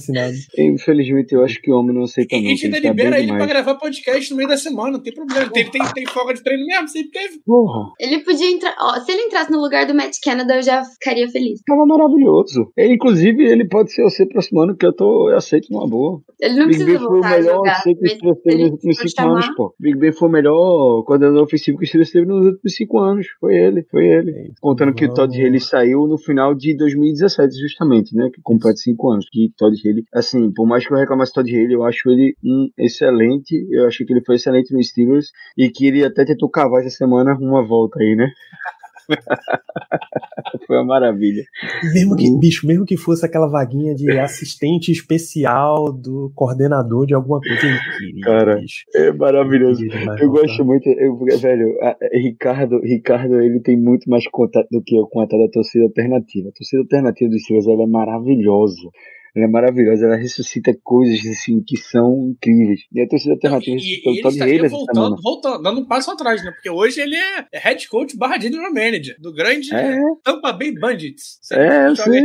Infelizmente, eu acho que o homem não aceita não. a gente ainda tá libera ele pra demais. gravar podcast no meio da semana, não tem problema. Tem, tem, tem folga de treino mesmo, sempre teve. Porra, Ele podia entrar. Ó, se ele entrasse no lugar do Matt Canada, eu já ficaria feliz. tava maravilhoso. Inclusive, ele pode ser você próximo ano, que eu, tô, eu aceito numa boa. Ele não Big precisa Ben foi o voltar a melhor que o Steelers teve nos últimos cinco anos, pô. Big Ben foi o melhor coordenador ofensivo que o Steelers teve nos últimos cinco anos. Foi ele, foi ele. É. Contando que o Todd Haley saiu no final de 2017, justamente, né? Que completa cinco anos. Que Todd Haley, assim, por mais que eu reclamasse do Todd Haley, eu acho ele um excelente. Eu achei que ele foi excelente no Steelers e que ele até tentou cavar essa semana uma volta aí, né? Foi uma maravilha. Mesmo que, bicho, mesmo que fosse aquela vaguinha de assistente especial do coordenador de alguma coisa. Queria, Cara, bicho. É maravilhoso. Queria Eu gosto muito, eu, velho, a- a- Ricardo, Ricardo, ele tem muito mais contato do que eu com a tal da torcida alternativa. A torcida alternativa dos Steelers, ela é maravilhosa. Ela é maravilhosa, ela ressuscita coisas assim que são incríveis. E a torcida alternativa e, e ressuscitou o Todd Haley essa voltando, voltando, dando um passo atrás, né? Porque hoje ele é head coach barra general manager do grande É, Tampa Bay Bandits. é, eu sei.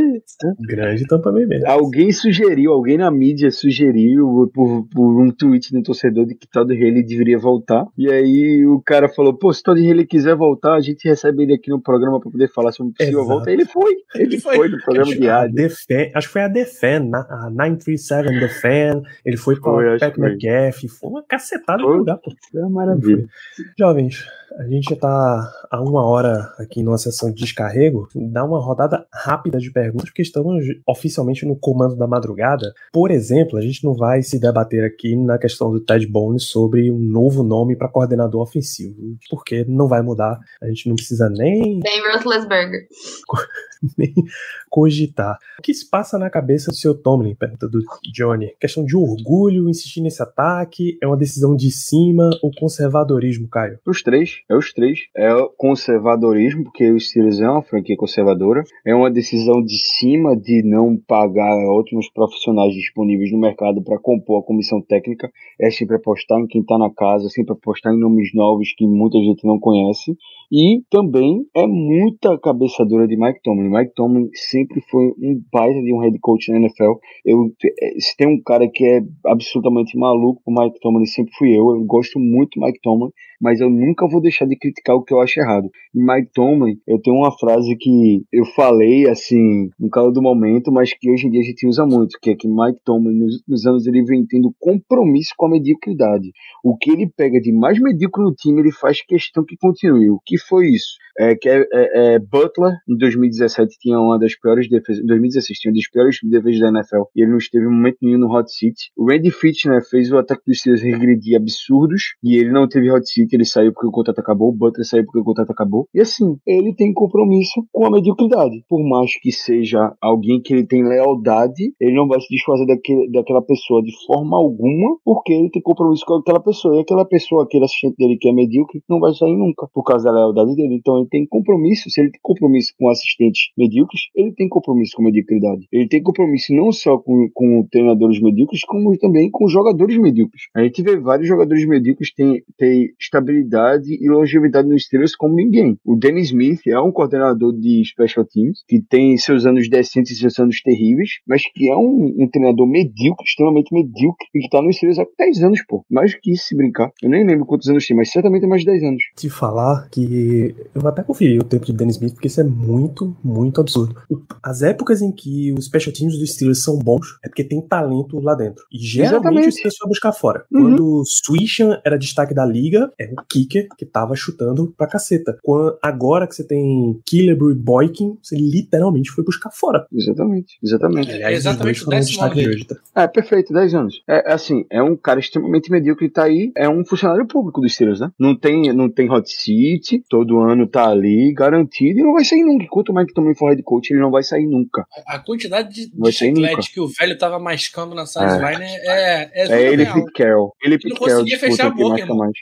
Grande Tampa Bay mesmo. Alguém sugeriu, alguém na mídia sugeriu por, por um tweet do torcedor de que Todd Haley deveria voltar. E aí o cara falou: pô, se Todd Haley quiser voltar, a gente recebe ele aqui no programa pra poder falar sobre possível Exato. volta. Ele foi, ele Ele foi. foi no programa de rádio. Acho que foi a The Fan, na- a 937 The Fan. Ele foi com Foi, o Pat que foi. McAfee. Foi uma cacetada de Foi. lugar, pô. Foi uma maravilha. Jovens, a gente já tá há uma hora aqui numa sessão de descarrego. Dá uma rodada rápida de perguntas, porque estamos oficialmente no comando da madrugada. Por exemplo, a gente não vai se debater aqui na questão do Ted Bones sobre um novo nome para coordenador ofensivo, porque não vai mudar. A gente não precisa nem Ben Roethlisberger. nem cogitar. O que se passa na cabeça do seu Tomlin? Pergunta do Johnny. Questão de orgulho, insistir nesse ataque, é uma decisão de cima ou conservadorismo, Caio? Os três, é os três. É o conservadorismo, porque o Steelers é uma franquia conservadora. É uma decisão de cima de não pagar ótimos profissionais disponíveis no mercado para compor a comissão técnica. É sempre apostar em quem está na casa, sempre apostar em nomes novos que muita gente não conhece. E também é muita cabeça dura de Mike Tomlin. Mike Tomlin sempre foi um baita de um head coach na NFL. Eu, eh, se tem um cara que é absolutamente maluco por Mike Tomlin, sempre fui eu. Eu gosto muito do Mike Tomlin, mas eu nunca vou deixar de criticar o que eu acho errado. E Mike Tomlin, eu tenho uma frase que eu falei assim, no calor do momento, mas que hoje em dia a gente usa muito, que é que Mike Tomlin, nos últimos anos, ele vem tendo compromisso com a mediocridade. O que ele pega de mais medíocre no time, ele faz questão que continue. O que foi isso? É, que é, é- é Butler, em 2017, tinha uma das piores defesas. Em 2016, tinha uma das piores defesas da NFL. E ele não esteve em momento nenhum no hot seat. O Randy Fitch, né, fez o ataque dos Steelers regredir absurdos. E ele não teve hot seat. Ele saiu porque o contrato acabou. O Butler saiu porque o contrato acabou. E assim, ele tem compromisso com a mediocridade. Por mais que seja alguém que ele tem lealdade, ele não vai se desfazer daquele, daquela pessoa de forma alguma, porque ele tem compromisso com aquela pessoa. E aquela pessoa, aquele assistente dele que é medíocre, não vai sair nunca, por causa da lealdade dele. Então ele tem compromisso. Se ele tem compromisso com assistentes medíocres, ele tem compromisso com mediocridade. Ele tem compromisso não só com, com treinadores medíocres, como também com jogadores medíocres. A gente vê vários jogadores medíocres têm ter estabilidade e longevidade nos Steelers como ninguém. O Danny Smith é um coordenador de special teams que tem seus anos decentes e seus anos terríveis, mas que é um, um treinador medíocre, extremamente medíocre, e que tá nos Steelers há 10 anos, pô. Mais do que isso, se brincar. Eu nem lembro quantos anos tem, mas certamente é mais de 10 anos. Te falar que eu vou até conferir o tempo de Dennis Smith, porque isso é muito, muito absurdo. As épocas em que os special teams dos Steelers são bons é porque tem talento lá dentro. E geralmente Exatamente. Steelers vai buscar fora. Uhum. Quando o Swishan era destaque da liga, é o kicker que tava chutando pra caceta. Quando, agora que você tem Killebrew e Boykin, você literalmente foi buscar fora. Exatamente, exatamente. Aliás, os exatamente dois foram o décimo destaque ano de dele. hoje, tá? É, perfeito, 10 anos. É assim, é um cara extremamente medíocre que tá aí, é um funcionário público dos Steelers, né? Não tem, não tem hot seat, todo ano tá ali, garantido, e não vai sair nunca. Enquanto o Mike Tomlin for head coach, ele não vai sair nunca. A quantidade de, Vai chiclete que o velho tava mascando na sideline é, é, é, É ele. Pete Carroll. Ele e Ele não Pete Carroll conseguia fechar a boca, irmão. mais.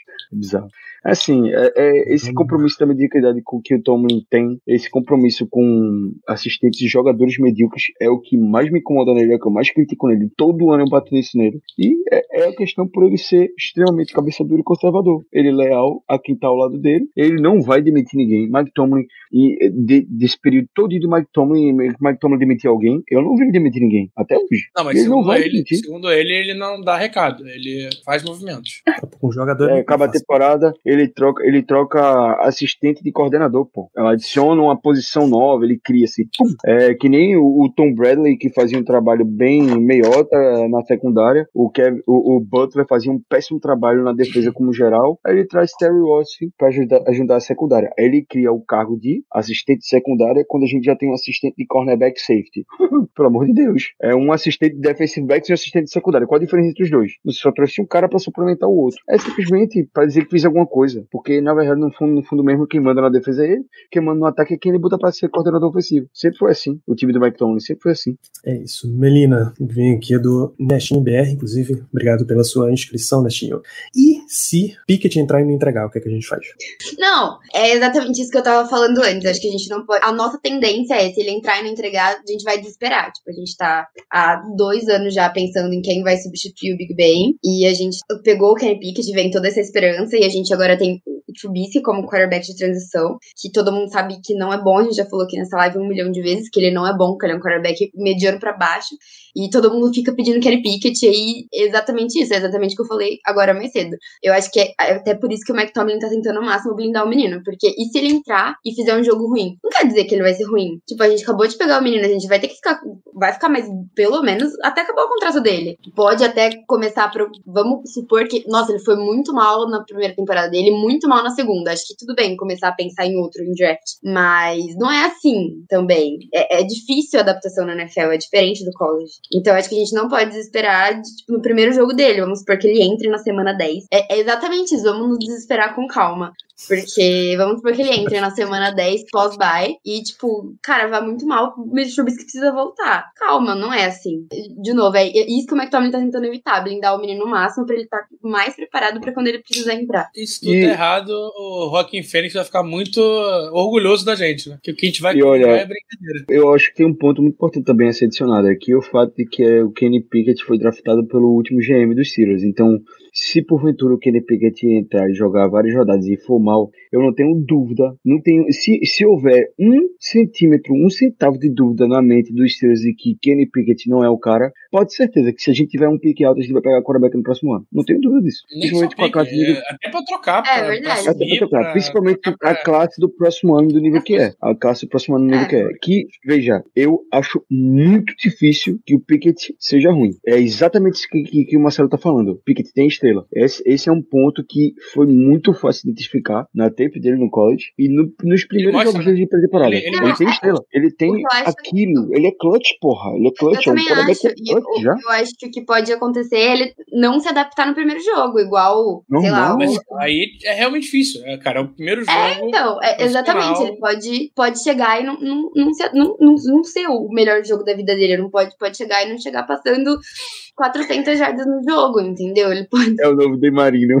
É bizarro. Assim, é, é esse compromisso da mediocridade com que o Tomlin tem, esse compromisso com assistentes e jogadores medíocres é o que mais me incomoda nele, é o que eu mais critico nele. Todo ano eu bato nisso nele. E é, é a questão por ele ser extremamente cabeça dura e conservador. Ele é leal a quem tá ao lado dele. Ele não vai demitir ninguém. Mike Tomlin, e de- desse período todo de Mike Tomlin, Mike Tomlin demitir alguém, eu não vi ele demitir ninguém. Até hoje. Não, mas ele não segundo vai ele, demitir. segundo ele, ele não dá recado. Ele faz movimentos. Com o jogador. É, acaba a temporada, ele troca, ele troca assistente de coordenador, pô. Ela adiciona uma posição nova, ele cria assim. pum. É que nem o, o Tom Bradley, que fazia um trabalho bem meiota na secundária. O, Kev, o, o Butler fazia um péssimo trabalho na defesa como geral. Aí ele traz Terry Watson pra ajudar, ajudar a secundária. Aí ele cria o cargo de assistente secundária quando a gente já tem um assistente de cornerback safety. Pelo amor de Deus. É um assistente de defensive backs e um assistente de secundária. Qual a diferença entre os dois? Você só trouxe um cara pra suplementar o outro. É simplesmente pra dizer que fez alguma coisa coisa. Porque, na verdade, no fundo, no fundo mesmo, quem manda na defesa é ele, quem manda no ataque é quem ele bota pra ser coordenador ofensivo. Sempre foi assim. O time do Mike Tomlin sempre foi assim. É isso. Melina, vem aqui do Nestinho BR, inclusive. Obrigado pela sua inscrição, Nestinho. E se Pickett entrar e não entregar, o que é que a gente faz? Não, é exatamente isso que eu tava falando antes. Acho que a gente não pode. A nossa tendência é, se ele entrar e não entregar, a gente vai desesperar. Tipo, a gente tá há dois anos já pensando em quem vai substituir o Big Ben. E a gente pegou o Kenny Pickett, vem toda essa esperança. E a gente agora tem o Trubisky como quarterback de transição, que todo mundo sabe que não é bom. A gente já falou aqui nessa live um milhão de vezes que ele não é bom, que ele é um quarterback mediano pra baixo. E todo mundo fica pedindo Kenny Pickett. E aí, exatamente isso. É exatamente o que eu falei agora mais cedo. Eu acho que é até por isso que o Mike Tomlin tá tentando ao máximo blindar o menino. Porque e se ele entrar e fizer um jogo ruim? Não quer dizer que ele vai ser ruim. Tipo, a gente acabou de pegar o menino, a gente vai ter que ficar. Vai ficar mais, pelo menos, até acabar o contrato dele. Pode até começar pro. Vamos supor que. Nossa, ele foi muito mal na primeira temporada dele, muito mal na segunda. Acho que tudo bem começar a pensar em outro em draft. Mas não é assim também. É, é difícil a adaptação na NFL, é diferente do college. Então acho que a gente não pode desesperar de, tipo, no primeiro jogo dele. Vamos supor que ele entre na semana 10. É, é exatamente isso, vamos nos desesperar com calma. Porque vamos supor que ele entre na semana 10 pós-bye e, tipo, cara, vai muito mal. O Mitch Trubisky precisa voltar. Calma, não é assim. De novo, é isso que o McTominay tá tentando evitar, blindar o menino no máximo pra ele estar tá mais preparado pra quando ele precisar entrar. Isso tudo e... errado, o Rockin Fênix vai ficar muito orgulhoso da gente, né? Que o que a gente vai e olha, é brincadeira. Eu acho que tem um ponto muito importante também a ser adicionado aqui, é o fato de que o Kenny Pickett foi draftado pelo último GM dos Steelers. Então, se porventura o Kenny Pickett entrar e jogar várias rodadas e for mal, eu não tenho dúvida, não tenho, se, se houver um centímetro, um centavo de dúvida na mente dos Steelers de que Kenny Pickett não é o cara, pode ter certeza que se a gente tiver um pique alto, a gente vai pegar a quarterback no próximo ano. Não tenho dúvida disso. Principalmente com a classe é, Até pra trocar. Pra, é verdade. Pra até pra trocar. Pra, Principalmente pra, a classe do próximo ano do nível que é. A classe do próximo ano do nível é. que é. Que, veja, eu acho muito difícil que o Pickett seja ruim. É exatamente isso que, que, que o Marcelo tá falando. Pickett tem estrela. Esse, esse é um ponto que foi muito fácil de identificar na tape dele no college e no, nos primeiros mostra, jogos né? de pré-temporada. Ele, ele, ele tem estrela. Ele tem aquilo. Ele é clutch, porra. Ele é clutch. Eu é também acho. É clutch, eu, eu, acho que o que pode acontecer é ele não se adaptar no primeiro jogo, igual, não, sei lá. Não. Mas aí é realmente difícil, né, cara? É o primeiro jogo. É, então, é, exatamente. Ele pode, pode chegar e não, não, não, ser, não, não, não ser o melhor jogo da vida dele. Ele não pode, pode chegar e não chegar passando 400 jardas no jogo, entendeu? Ele pode. É o novo Demarino.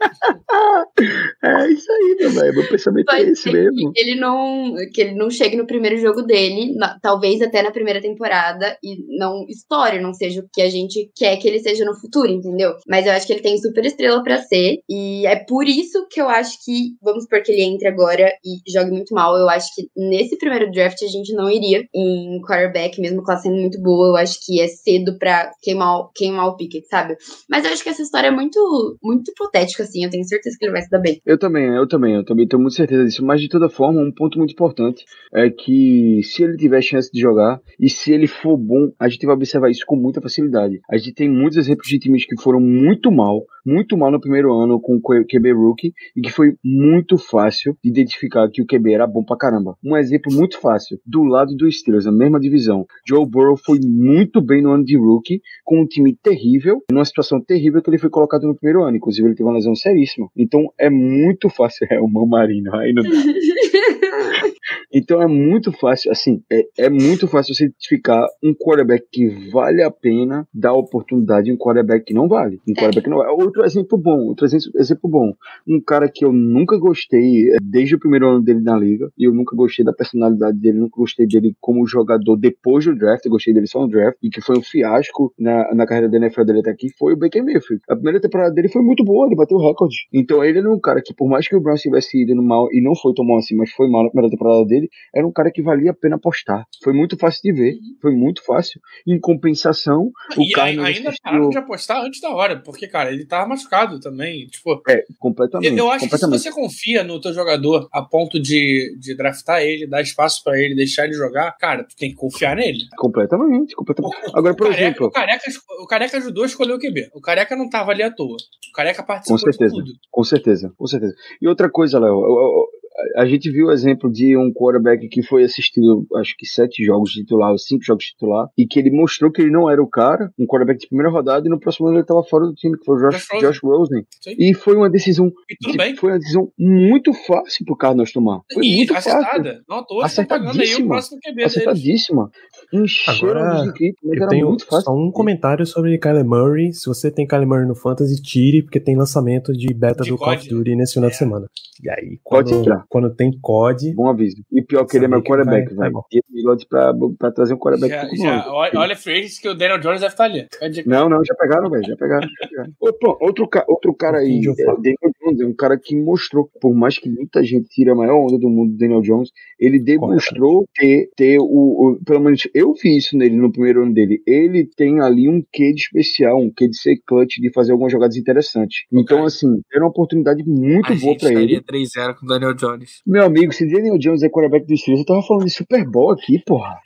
é isso aí, meu velho. Meu pensamento Pode é esse mesmo. Que ele não, que ele não chegue no primeiro jogo dele, na, talvez até na primeira temporada, e não estoure, não seja o que a gente quer que ele seja no futuro, entendeu? Mas eu acho que ele tem super estrela para ser, e é por isso que eu acho que, vamos supor que ele entre agora e jogue muito mal. Eu acho que nesse primeiro draft a gente não iria em quarterback, mesmo classe sendo muito boa. Eu acho que é cedo pra queimar, queimar o Pickett, sabe? Mas eu acho que essa história é muito, muito hipotética, assim, eu tenho certeza que ele vai se dar bem. Eu também, eu também, eu também tenho muita certeza disso. Mas de toda forma, um ponto muito importante é que se ele tiver chance de jogar e se ele for bom, a gente vai observar isso com muita facilidade. A gente tem muitos exemplos de times que foram muito mal, muito mal no primeiro ano com o QB Rookie e que foi muito fácil de identificar que o QB era bom pra caramba. Um exemplo muito fácil, do lado dos Steelers, na mesma divisão. Joe Burrow foi muito bem no ano de Rookie, com um time terrível, numa situação terrível que ele foi colocado no primeiro ano. Inclusive, ele teve uma lesão seríssima. Então, é muito fácil. É o Mão Marino, aí não dá. Então é muito fácil, assim, é, é muito fácil você identificar um quarterback que vale a pena dar oportunidade e um quarterback que não vale. Um quarterback que não vale. Outro exemplo bom, outro exemplo, bom. Um cara que eu nunca gostei é, desde o primeiro ano dele na liga, e eu nunca gostei da personalidade dele, nunca gostei dele como jogador depois do draft, eu gostei dele só no draft, e que foi um fiasco na, na carreira da NFL dele até aqui, foi o Baker Mayfield. A primeira temporada dele foi muito boa, ele bateu o recorde. Então ele era um cara que, por mais que o Browns tivesse ido mal, e não foi tão mal assim, mas foi mal na primeira temporada dele, era um cara que valia a pena apostar. Foi muito fácil de ver, foi muito fácil. Em compensação, o e Carlos ainda pararam de apostar antes da hora, porque, cara, ele tava machucado também. Tipo, é, completamente. Eu, eu acho completamente. que se você confia no teu jogador a ponto de, de draftar ele, dar espaço para ele, deixar ele jogar, cara, tu tem que confiar nele. Completamente, completamente. O, Agora, por o careca, exemplo. O careca, o careca ajudou a escolher o QB. O careca não tava ali à toa. O careca participou com certeza, de tudo. Com certeza, com certeza. E outra coisa, Léo, a gente viu o exemplo de um quarterback que foi assistido, acho que sete jogos de titular, cinco jogos de titular, e que ele mostrou que ele não era o cara, um quarterback de primeira rodada, e no próximo ano ele estava fora do time, que foi o Josh, Josh Rosen. Josh Rosen. Sim. E foi uma decisão, E tudo tipo, bem. foi uma decisão muito fácil pro Cardinals tomar. Foi E muito fácil. acertada. Não tá pagando aí o Acertadíssima. Acertadíssima. Encheram Agora, de mas Eu era tenho muito fácil. só um comentário sobre Kyler Murray. Se você tem Kyler Murray no Fantasy, tire, porque tem lançamento de beta De do Call of. Duty nesse final de É. semana. E aí, Pode quando, quando tem COD, Bom aviso. E pior que ele é meu quarterback, vai- velho. E ele gosta pra, pra trazer um quarterback Já, pro já, olha, olha agency que o Daniel Jones deve estar ali. Pode- Não, não, já pegaram, velho. Já pegaram. Já outro, ca- outro cara aí, é? Daniel Jones, é um cara que mostrou, por mais que muita gente tire a maior onda do mundo do Daniel Jones, ele demonstrou ter, ter o, o- Pelo menos eu vi isso nele no primeiro ano dele. Ele tem ali um quê de especial, um quê de ser clutch, de fazer algumas jogadas interessantes. Então, assim, era uma oportunidade muito a boa gente pra ele. estaria 3-0 com o Daniel Jones. Meu amigo, se Daniel Jones é quarterback do Steelers, eu tava falando de Super Bowl aqui, porra.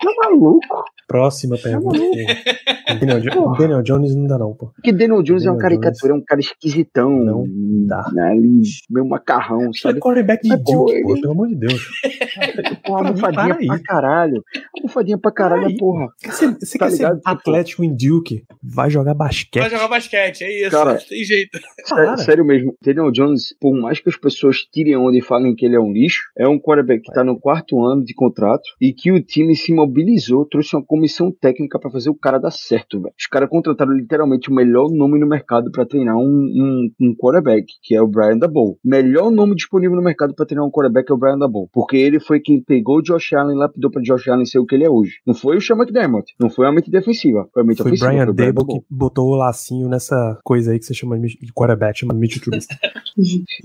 Tá maluco? Próxima pergunta. o Daniel, Jo- Daniel Jones não dá não, pô. Porque Daniel Jones é uma Daniel caricatura, é um cara esquisitão. Não dá. Né, ali, meio macarrão, Ele é sabe? quarterback de Duke, pô, pelo amor de Deus. Com uma almofadinha pra caralho. Almofadinha pra caralho, Para aí. porra. Você, você Tá quer ligado? ser atlético em Duke? Vai jogar basquete. Vai jogar basquete, é isso. Cara, tem jeito. Para. Sé- Sério mesmo, Daniel Jones, por mais que as pessoas tirem onda e falem que ele é um lixo, é um quarterback que tá no quarto ano de contrato e que o time se mobilizou, trouxe uma comissão técnica pra fazer o cara dar certo, velho. Os caras contrataram literalmente o melhor nome no mercado pra treinar um, um, um quarterback, que é o Brian Daboll. Melhor nome disponível no mercado pra treinar um quarterback é o Brian Daboll, porque ele foi quem pegou o Josh Allen e lapidou pra Josh Allen ser o que ele é hoje. Não foi o Sean McDermott, não foi a mente defensiva, foi a mente Foi ofensiva. Brian foi o Brian Daboll. que botou o lacinho nessa coisa aí que você chama de quarterback, chama de Mitchell Trubisky.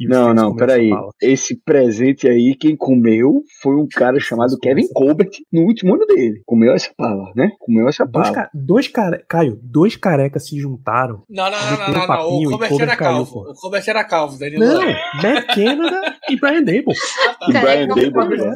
Não, não, peraí. Esse presente aí, quem comeu foi um cara chamado Kevin Colbert no último ano dele. Comeu essa bala, né? Comeu essa Dois, bala. ca... dois care... Caio, dois carecas se juntaram. Não, não, não, não, um não, não. O Colbert Colbert era caiu, calvo. pô. O Colbert era calvo, Danilo. Não, Matt Canada e Brian Dable. E Brian Dable.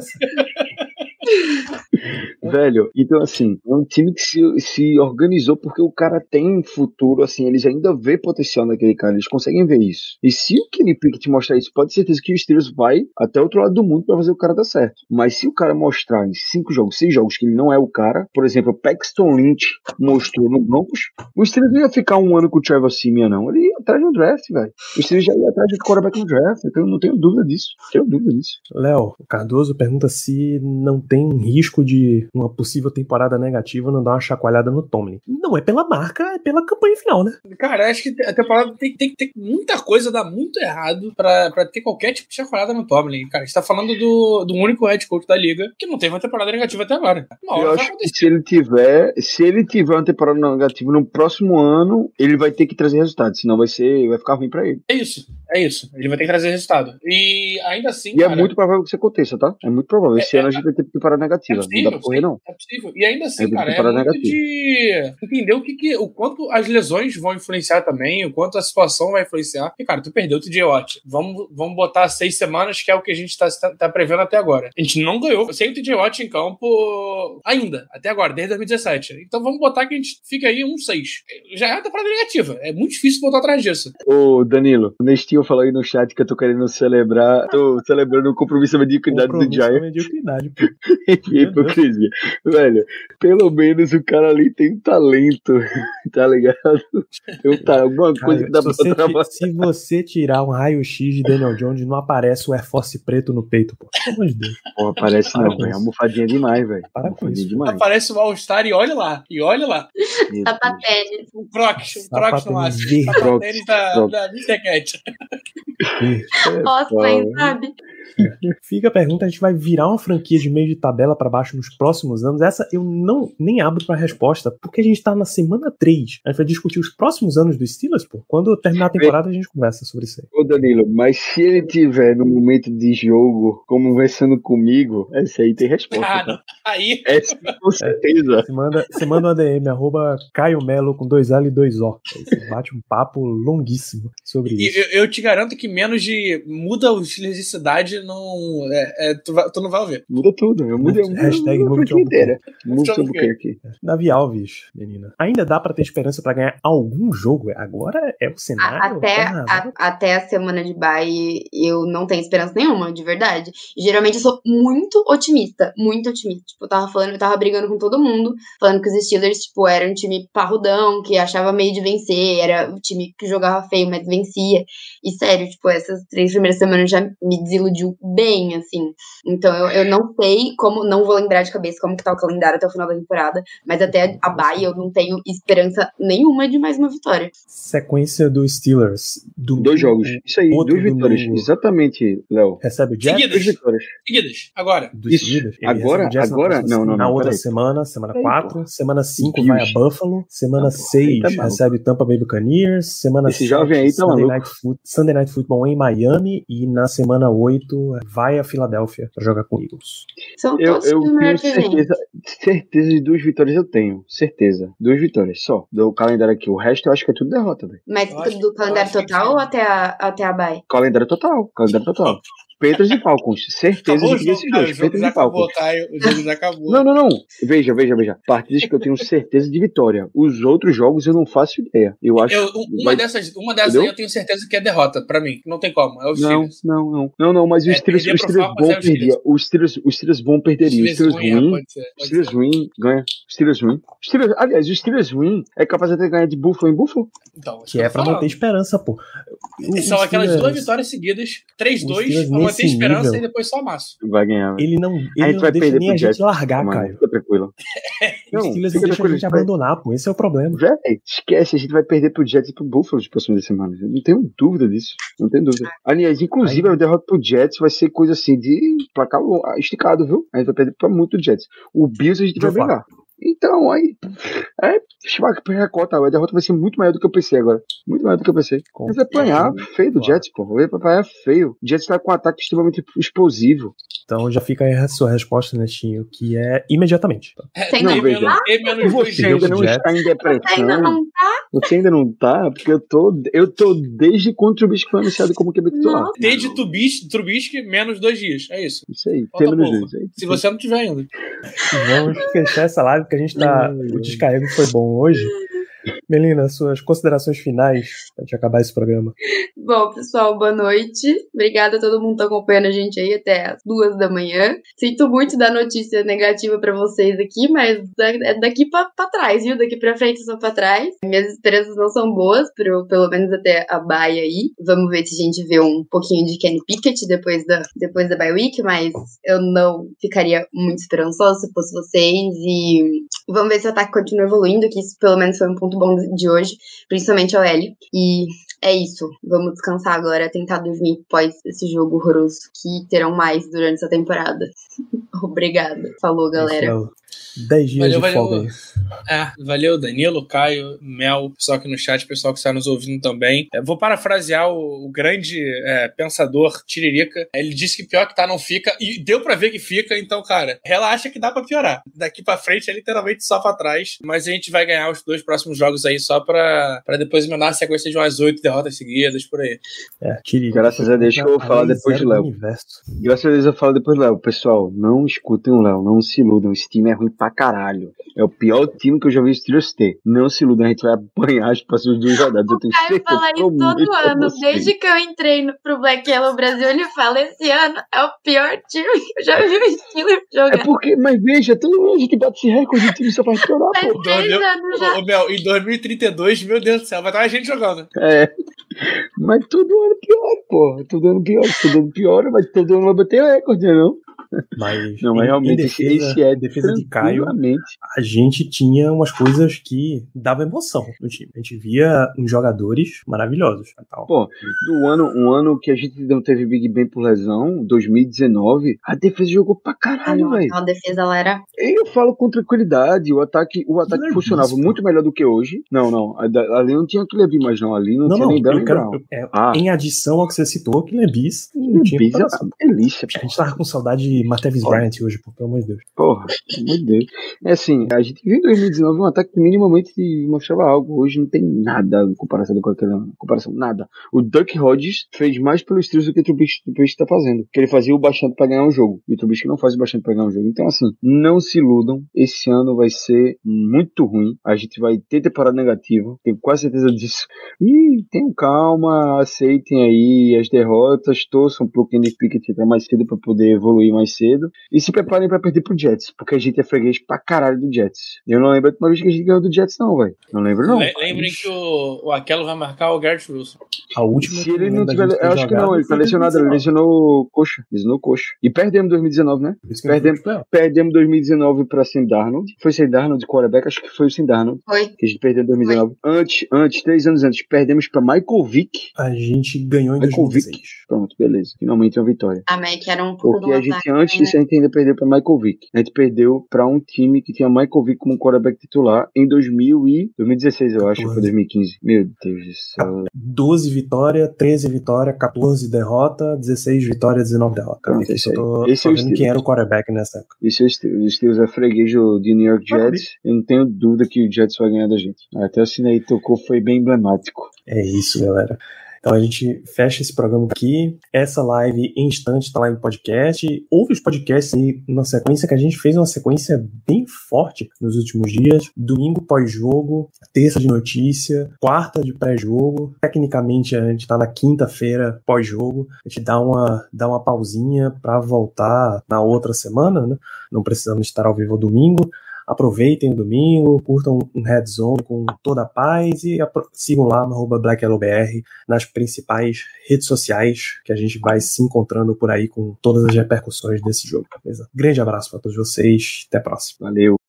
Velho, então assim, é um time que se, se organizou porque o cara tem futuro, assim, eles ainda vê potencial naquele cara, eles conseguem ver isso. E se o Kenny Pickett mostrar isso, pode ter certeza que o Steelers vai até outro lado do mundo pra fazer o cara dar certo. Mas se o cara mostrar em cinco jogos, seis jogos que ele não é o cara, por exemplo, o Paxton Lynch mostrou no Broncos, o Steelers não ia ficar um ano com o Trevor Simeon, não. Ele ia atrás no draft, velho. O Steelers já ia atrás de quarterback no draft, então eu não tenho dúvida disso. Tenho dúvida disso. Léo, o Cardoso pergunta se não tem um risco de uma possível temporada negativa não dar uma chacoalhada no Tomlin. Não é pela marca, é pela campanha final, né? Cara, acho que a temporada tem, tem que ter muita coisa dar muito errado pra, pra ter qualquer tipo de chacoalhada no Tomlin. Cara, a gente tá falando do, do único head coach da liga que não teve uma temporada negativa até agora. Eu acho que se ele tiver, se ele tiver uma temporada negativa no próximo ano, ele vai ter que trazer resultados, senão vai ser, vai ficar ruim pra ele. É isso, é isso. Ele vai ter que trazer resultado. E ainda assim, E é cara, muito provável que isso aconteça, tá? É muito provável. Esse É, ano a gente vai ter temporada é negativa. possível, não dá pra correr, não. é possível. E ainda assim, É cara, é muito negativa. de entender o que, que o quanto as lesões vão influenciar também, o quanto a situação vai influenciar. E, cara, tu perdeu o TJ Watt. Vamos, vamos botar seis semanas, que é o que a gente tá, tá, tá prevendo até agora. A gente não ganhou sem o TJ Watt em campo ainda, até agora, desde 2017. Então vamos botar que a gente fica aí um seis. Já é uma temporada negativa. É muito difícil voltar atrás disso. Ô, Danilo, o Nestinho falou aí no chat que eu tô querendo celebrar, tô celebrando o compromisso de mediocridade do Compromisso Giants. mediocridade, pô. Que hipocrisia. Velho, pelo menos o cara ali tem talento, tá ligado? Tem um ta- alguma coisa que dá se, pra você, trabalhar. se você tirar um raio-x de Daniel Jones, não aparece o Air Force preto no peito, pô. Pelo amor de Deus. Pô, parece Para não. É almofadinha demais, velho. Para com isso. demais. Aparece o All-Star e olha lá. E olha lá. Meu Tá. Sapatênis. O Crocs. O Crocs Sapato no máximo. Sapatênis da, Crocs. da Mr. Cat. É, hein, sabe? Fica a pergunta, a gente vai virar uma franquia de meio de tabela pra baixo nos próximos anos? Essa eu não nem abro pra resposta, porque a gente tá na semana 3. A gente vai discutir os próximos anos dos Steelers, pô. Quando terminar a temporada, a gente conversa sobre isso aí. Ô Danilo, mas se ele tiver no momento de jogo conversando comigo, essa aí tem resposta. Ah, tá? Aí, Essa com certeza. Você manda, você manda um ADM, arroba Caio Melo com dois L e dois O. Aí você bate um papo longuíssimo sobre e isso. eu, eu te garanto que menos de. Muda o estilo de cidade não. É, é, tu, vai- tu não vai ouvir. Muda tudo. Eu mudei eu Hashtag mudo a mude inteira. O buquê aqui. Davi Alves, menina. Ainda dá pra ter esperança pra ganhar algum jogo? Agora é o A- cenário. Até, tá a, até a semana de bye, eu não tenho esperança nenhuma, de verdade. Geralmente eu sou muito otimista, muito otimista. Tipo, eu tava falando, eu tava brigando com todo mundo, falando que os Steelers, tipo, eram um time parrudão, que achava meio de vencer, era o time que jogava feio, mas vencia. E sério, tipo, essas três primeiras semanas já me desiludiu bem, assim. Então eu, eu não sei como, não vou lembrar de cabeça como que tá o calendário até o final da temporada, mas até a bye eu não tenho esperança nenhuma de mais uma vitória. Sequência dos Steelers. Domingo, Dois jogos. Isso aí, duas vitórias. domingo. Exatamente, Léo. Recebe o Jets. Seguidas. Vitórias. Seguidas. Agora. Dos Isso. Steelers. Ele Agora- o agora- próxima- não, não, Na não, outra semana, semana Peraí, 4. Semana 5 Bills. vai a Buffalo. Semana Ah, porra, 6 aí tá recebe o Tampa Bay Buccaneers. Semana Esse jovem aí tá Sunday maluco. Night, Foot- Sunday Night Football em Miami. E na semana 8 vai a Filadélfia pra jogar com Eagles. São Eu, todos eu tenho certeza, certeza de duas vitórias eu tenho. Certeza. Duas vitórias só. Do calendário aqui. O resto eu acho que é tudo derrota, velho. Mas acho- do calendário total ou até a, até a bye? Calendário total. Calendário total. Peters e Falcons. Certeza Acabou de que esses dois. Já e Falcons. acabou, Caio. O jogo já acabou. Não, não, não. Veja, veja, veja. Partidas que eu tenho certeza de vitória. Os outros jogos eu não faço ideia. Eu acho. Eu- uma, vai- dessas, uma dessas Entendeu? aí eu tenho certeza que é derrota, pra mim. Não tem como. É o Não, não, não. Não, não, mas É, os Steelers, perder os Steelers bom é os Steelers. perdia. Os Steelers, os Steelers bom perderia. Os Steelers ruim, é, pode ser, pode Steelers ser. ruim ganha. Steelers ruim. Steelers, aliás, os Steelers ruim é capaz até de ganhar de Buffalo em Buffalo. Então, Que é pra manter esperança, pô. O- São o aquelas Steelers, duas vitórias seguidas, 3-2, Steelers pra manter nesse esperança nível- e depois só amasso. Vai ganhar. velho. Ele não, ele gente não vai deixa perder nem a gente Jets. largar, Mano, Caio. Fica tranquilo. Steelers não fica deixam a tranquilo, gente vai- abandonar, pô. Esse é o problema. Véi, esquece, a gente vai perder pro Jets e pro Buffalo nas próximas semanas. Não tenho dúvida disso. Não tenho dúvida. Aliás, inclusive, Aí- a derrota pro Jets vai ser coisa assim de placar esticado, viu? A gente vai perder pra muito Jets. O Bills a gente vai Joe brigar. Então, aí. É, vai perder a cota. A derrota vai ser muito maior do que eu pensei agora. Muito maior do que eu pensei. Com Mas vai apanhar feio do. Jets, pô. Vai apanhar feio. O Jets tá com um ataque extremamente explosivo. Então já fica aí a sua resposta, Netinho, que é imediatamente. É, Tem Não, veja. E dois você ainda não está em Você ainda depressão. não tá? Você ainda não tá? Porque eu tô, eu tô desde quando o Trubisky foi anunciado como QB titular. Desde Trubisky, Trubisky, menos dois dias. É isso. Isso aí, pelo menos isso aí. Se você não tiver ainda. Vamos fechar essa live, porque a gente tá. O descarrego foi bom hoje. Melina, suas considerações finais pra gente acabar esse programa. Bom, pessoal, boa noite. Obrigada a todo mundo que tá acompanhando a gente aí até as duas da manhã. Sinto muito dar notícia negativa pra vocês aqui, mas da- é daqui pra, pra trás, viu? Daqui pra frente só pra trás. Minhas esperanças não são boas, pro, pelo menos até a bye aí. Vamos ver se a gente vê um pouquinho de Kenny Pickett depois da, depois da bye week, mas eu não ficaria muito esperançosa se fosse vocês. E vamos ver se o ataque continua evoluindo, que isso pelo menos foi um ponto bom de hoje, principalmente ao L. E é isso. Vamos descansar agora, tentar dormir após esse jogo horroroso que terão mais durante essa temporada. Obrigada. Falou, galera. Isso, 10 dias Valeu, de valeu. folga. É, valeu, Danilo, Caio, Mel, pessoal aqui no chat, pessoal que está nos ouvindo também. É, vou parafrasear o, o grande é, pensador Tiririca. Ele disse que pior que tá não fica, e deu pra ver que fica, então, cara, relaxa que dá pra piorar. Daqui pra frente é literalmente só pra trás, mas a gente vai ganhar os dois próximos jogos aí só pra, pra depois emendar a sequência de umas oito derrotas seguidas por aí. É, Tiririca Graças a Deus que eu vou falar depois de do Léo. Graças a Deus eu falo depois, Léo. Pessoal, não escutem o Léo, não se iludam. Esse time é ruim pra caralho. É o pior time que eu já vi os Steelers ter. Não se iludam, a gente vai apanhar as próximas duas rodadas. Eu tenho certeza. fala isso todo ano. Desde que eu entrei no, pro Black Yellow Brasil, ele fala: esse ano é o pior time que eu já vi o Steelers É jogar. porque, mas veja, todo ano a gente bate esse recorde, o time só faz piorar, Faz pô. três Meu- anos já. Ô, Mel, em 2032, meu Deus do céu, vai estar a gente jogando. É. Mas todo ano piora, pô. Todo ano piora, todo ano piora, mas todo ano vai bater recorde, né, não? Mas, Não, em- mas em realmente defesa, esse, é defesa de Caio, a gente tinha umas coisas que davam emoção no time. A gente via uns jogadores maravilhosos. e Tal. Pô, do ano, um ano que a gente não teve Big Ben por lesão, 2019, a defesa jogou pra caralho, velho. aquela defesa lá era. Eu falo com tranquilidade, o ataque, o ataque é funcionava isso, muito melhor do que hoje. Não, não, a ali não tinha que levar mais não, ali não, Não, tinha não, nem nem quero, eu- é, Ah. em adição ao que você citou, que Lebis não tinha Bis é uma delícia. A gente tava com saudade Martavis Bryant hoje, pô, pelo amor de Deus. Porra, pelo amor de Deus. É assim, a gente viu em 2019 um ataque que minimamente mostrava algo. Hoje não tem nada em comparação com aquela comparação, nada. O Duck Hodges fez mais pelos Steelers do que o Trubisky está fazendo. Que ele fazia o bastante para ganhar um jogo. E o Trubisky não faz o bastante para ganhar um jogo. Então, assim, não se iludam. Esse ano vai ser muito ruim. A gente vai ter temporada negativa. Tenho quase certeza disso. E tenham calma, aceitem aí as derrotas, torçam pro Kenny Pickett entrar mais cedo para poder evoluir mais cedo. E se preparem para perder pro Jets, porque a gente é freguês pra caralho do Jets. Eu não lembro a última vez que a gente ganhou do Jets, não, velho. Não lembro, não. Le- Lembrem que o, o Aquelo vai marcar o Garrett Wilson. A última. Se ele eu não tiver. Eu acho que não, ele tá foi lesionado, ele 2019. lesionou coxa. Lesionou coxa. E perdemos 2019, né? Perdemos, foi perdemos 2019 pra Sam Darnold. Foi sem Darnold, quarterback, acho que foi o Sam Darnold. Foi. Que a gente perdeu em 2019. Antes, antes, três anos antes, perdemos pra Michael Vick. A gente ganhou em Michael 2016. Pronto, beleza. Finalmente uma vitória. A Mac era um puta Porque do a gente, antes disso, a gente ainda perdeu pra Michael Vick. A gente perdeu pra um time que tinha Michael Vick como quarterback titular em 2000 e 2016, eu acho, foi 2015. Meu Deus do céu. 12 vitória, 13 vitória, 14 derrota, 16 vitória, 19 derrota. Pronto, esse eu tô. Esse tô é o quem era o quarterback nessa época. Isso é o Steelers. O Steelers é freguejo de New York. Jets. Eu não tenho dúvida que o Jets vai ganhar da gente. Até o sino aí tocou, foi bem emblemático. É isso, galera. Então a gente fecha esse programa aqui. Essa live em instante tá lá em podcast. Ouve os podcasts aí na sequência, que a gente fez uma sequência bem forte nos últimos dias. Domingo pós-jogo, terça de notícia, quarta de pré-jogo. Tecnicamente a gente tá na quinta-feira pós-jogo. A gente dá uma, dá uma pausinha para voltar na outra semana, né? Não precisamos estar ao vivo domingo. Aproveitem o domingo, curtam um Red Zone com toda a paz e sigam lá no BlackLBR nas principais redes sociais que a gente vai se encontrando por aí com todas as repercussões desse jogo, beleza? Grande abraço para todos vocês, até a próxima. Valeu.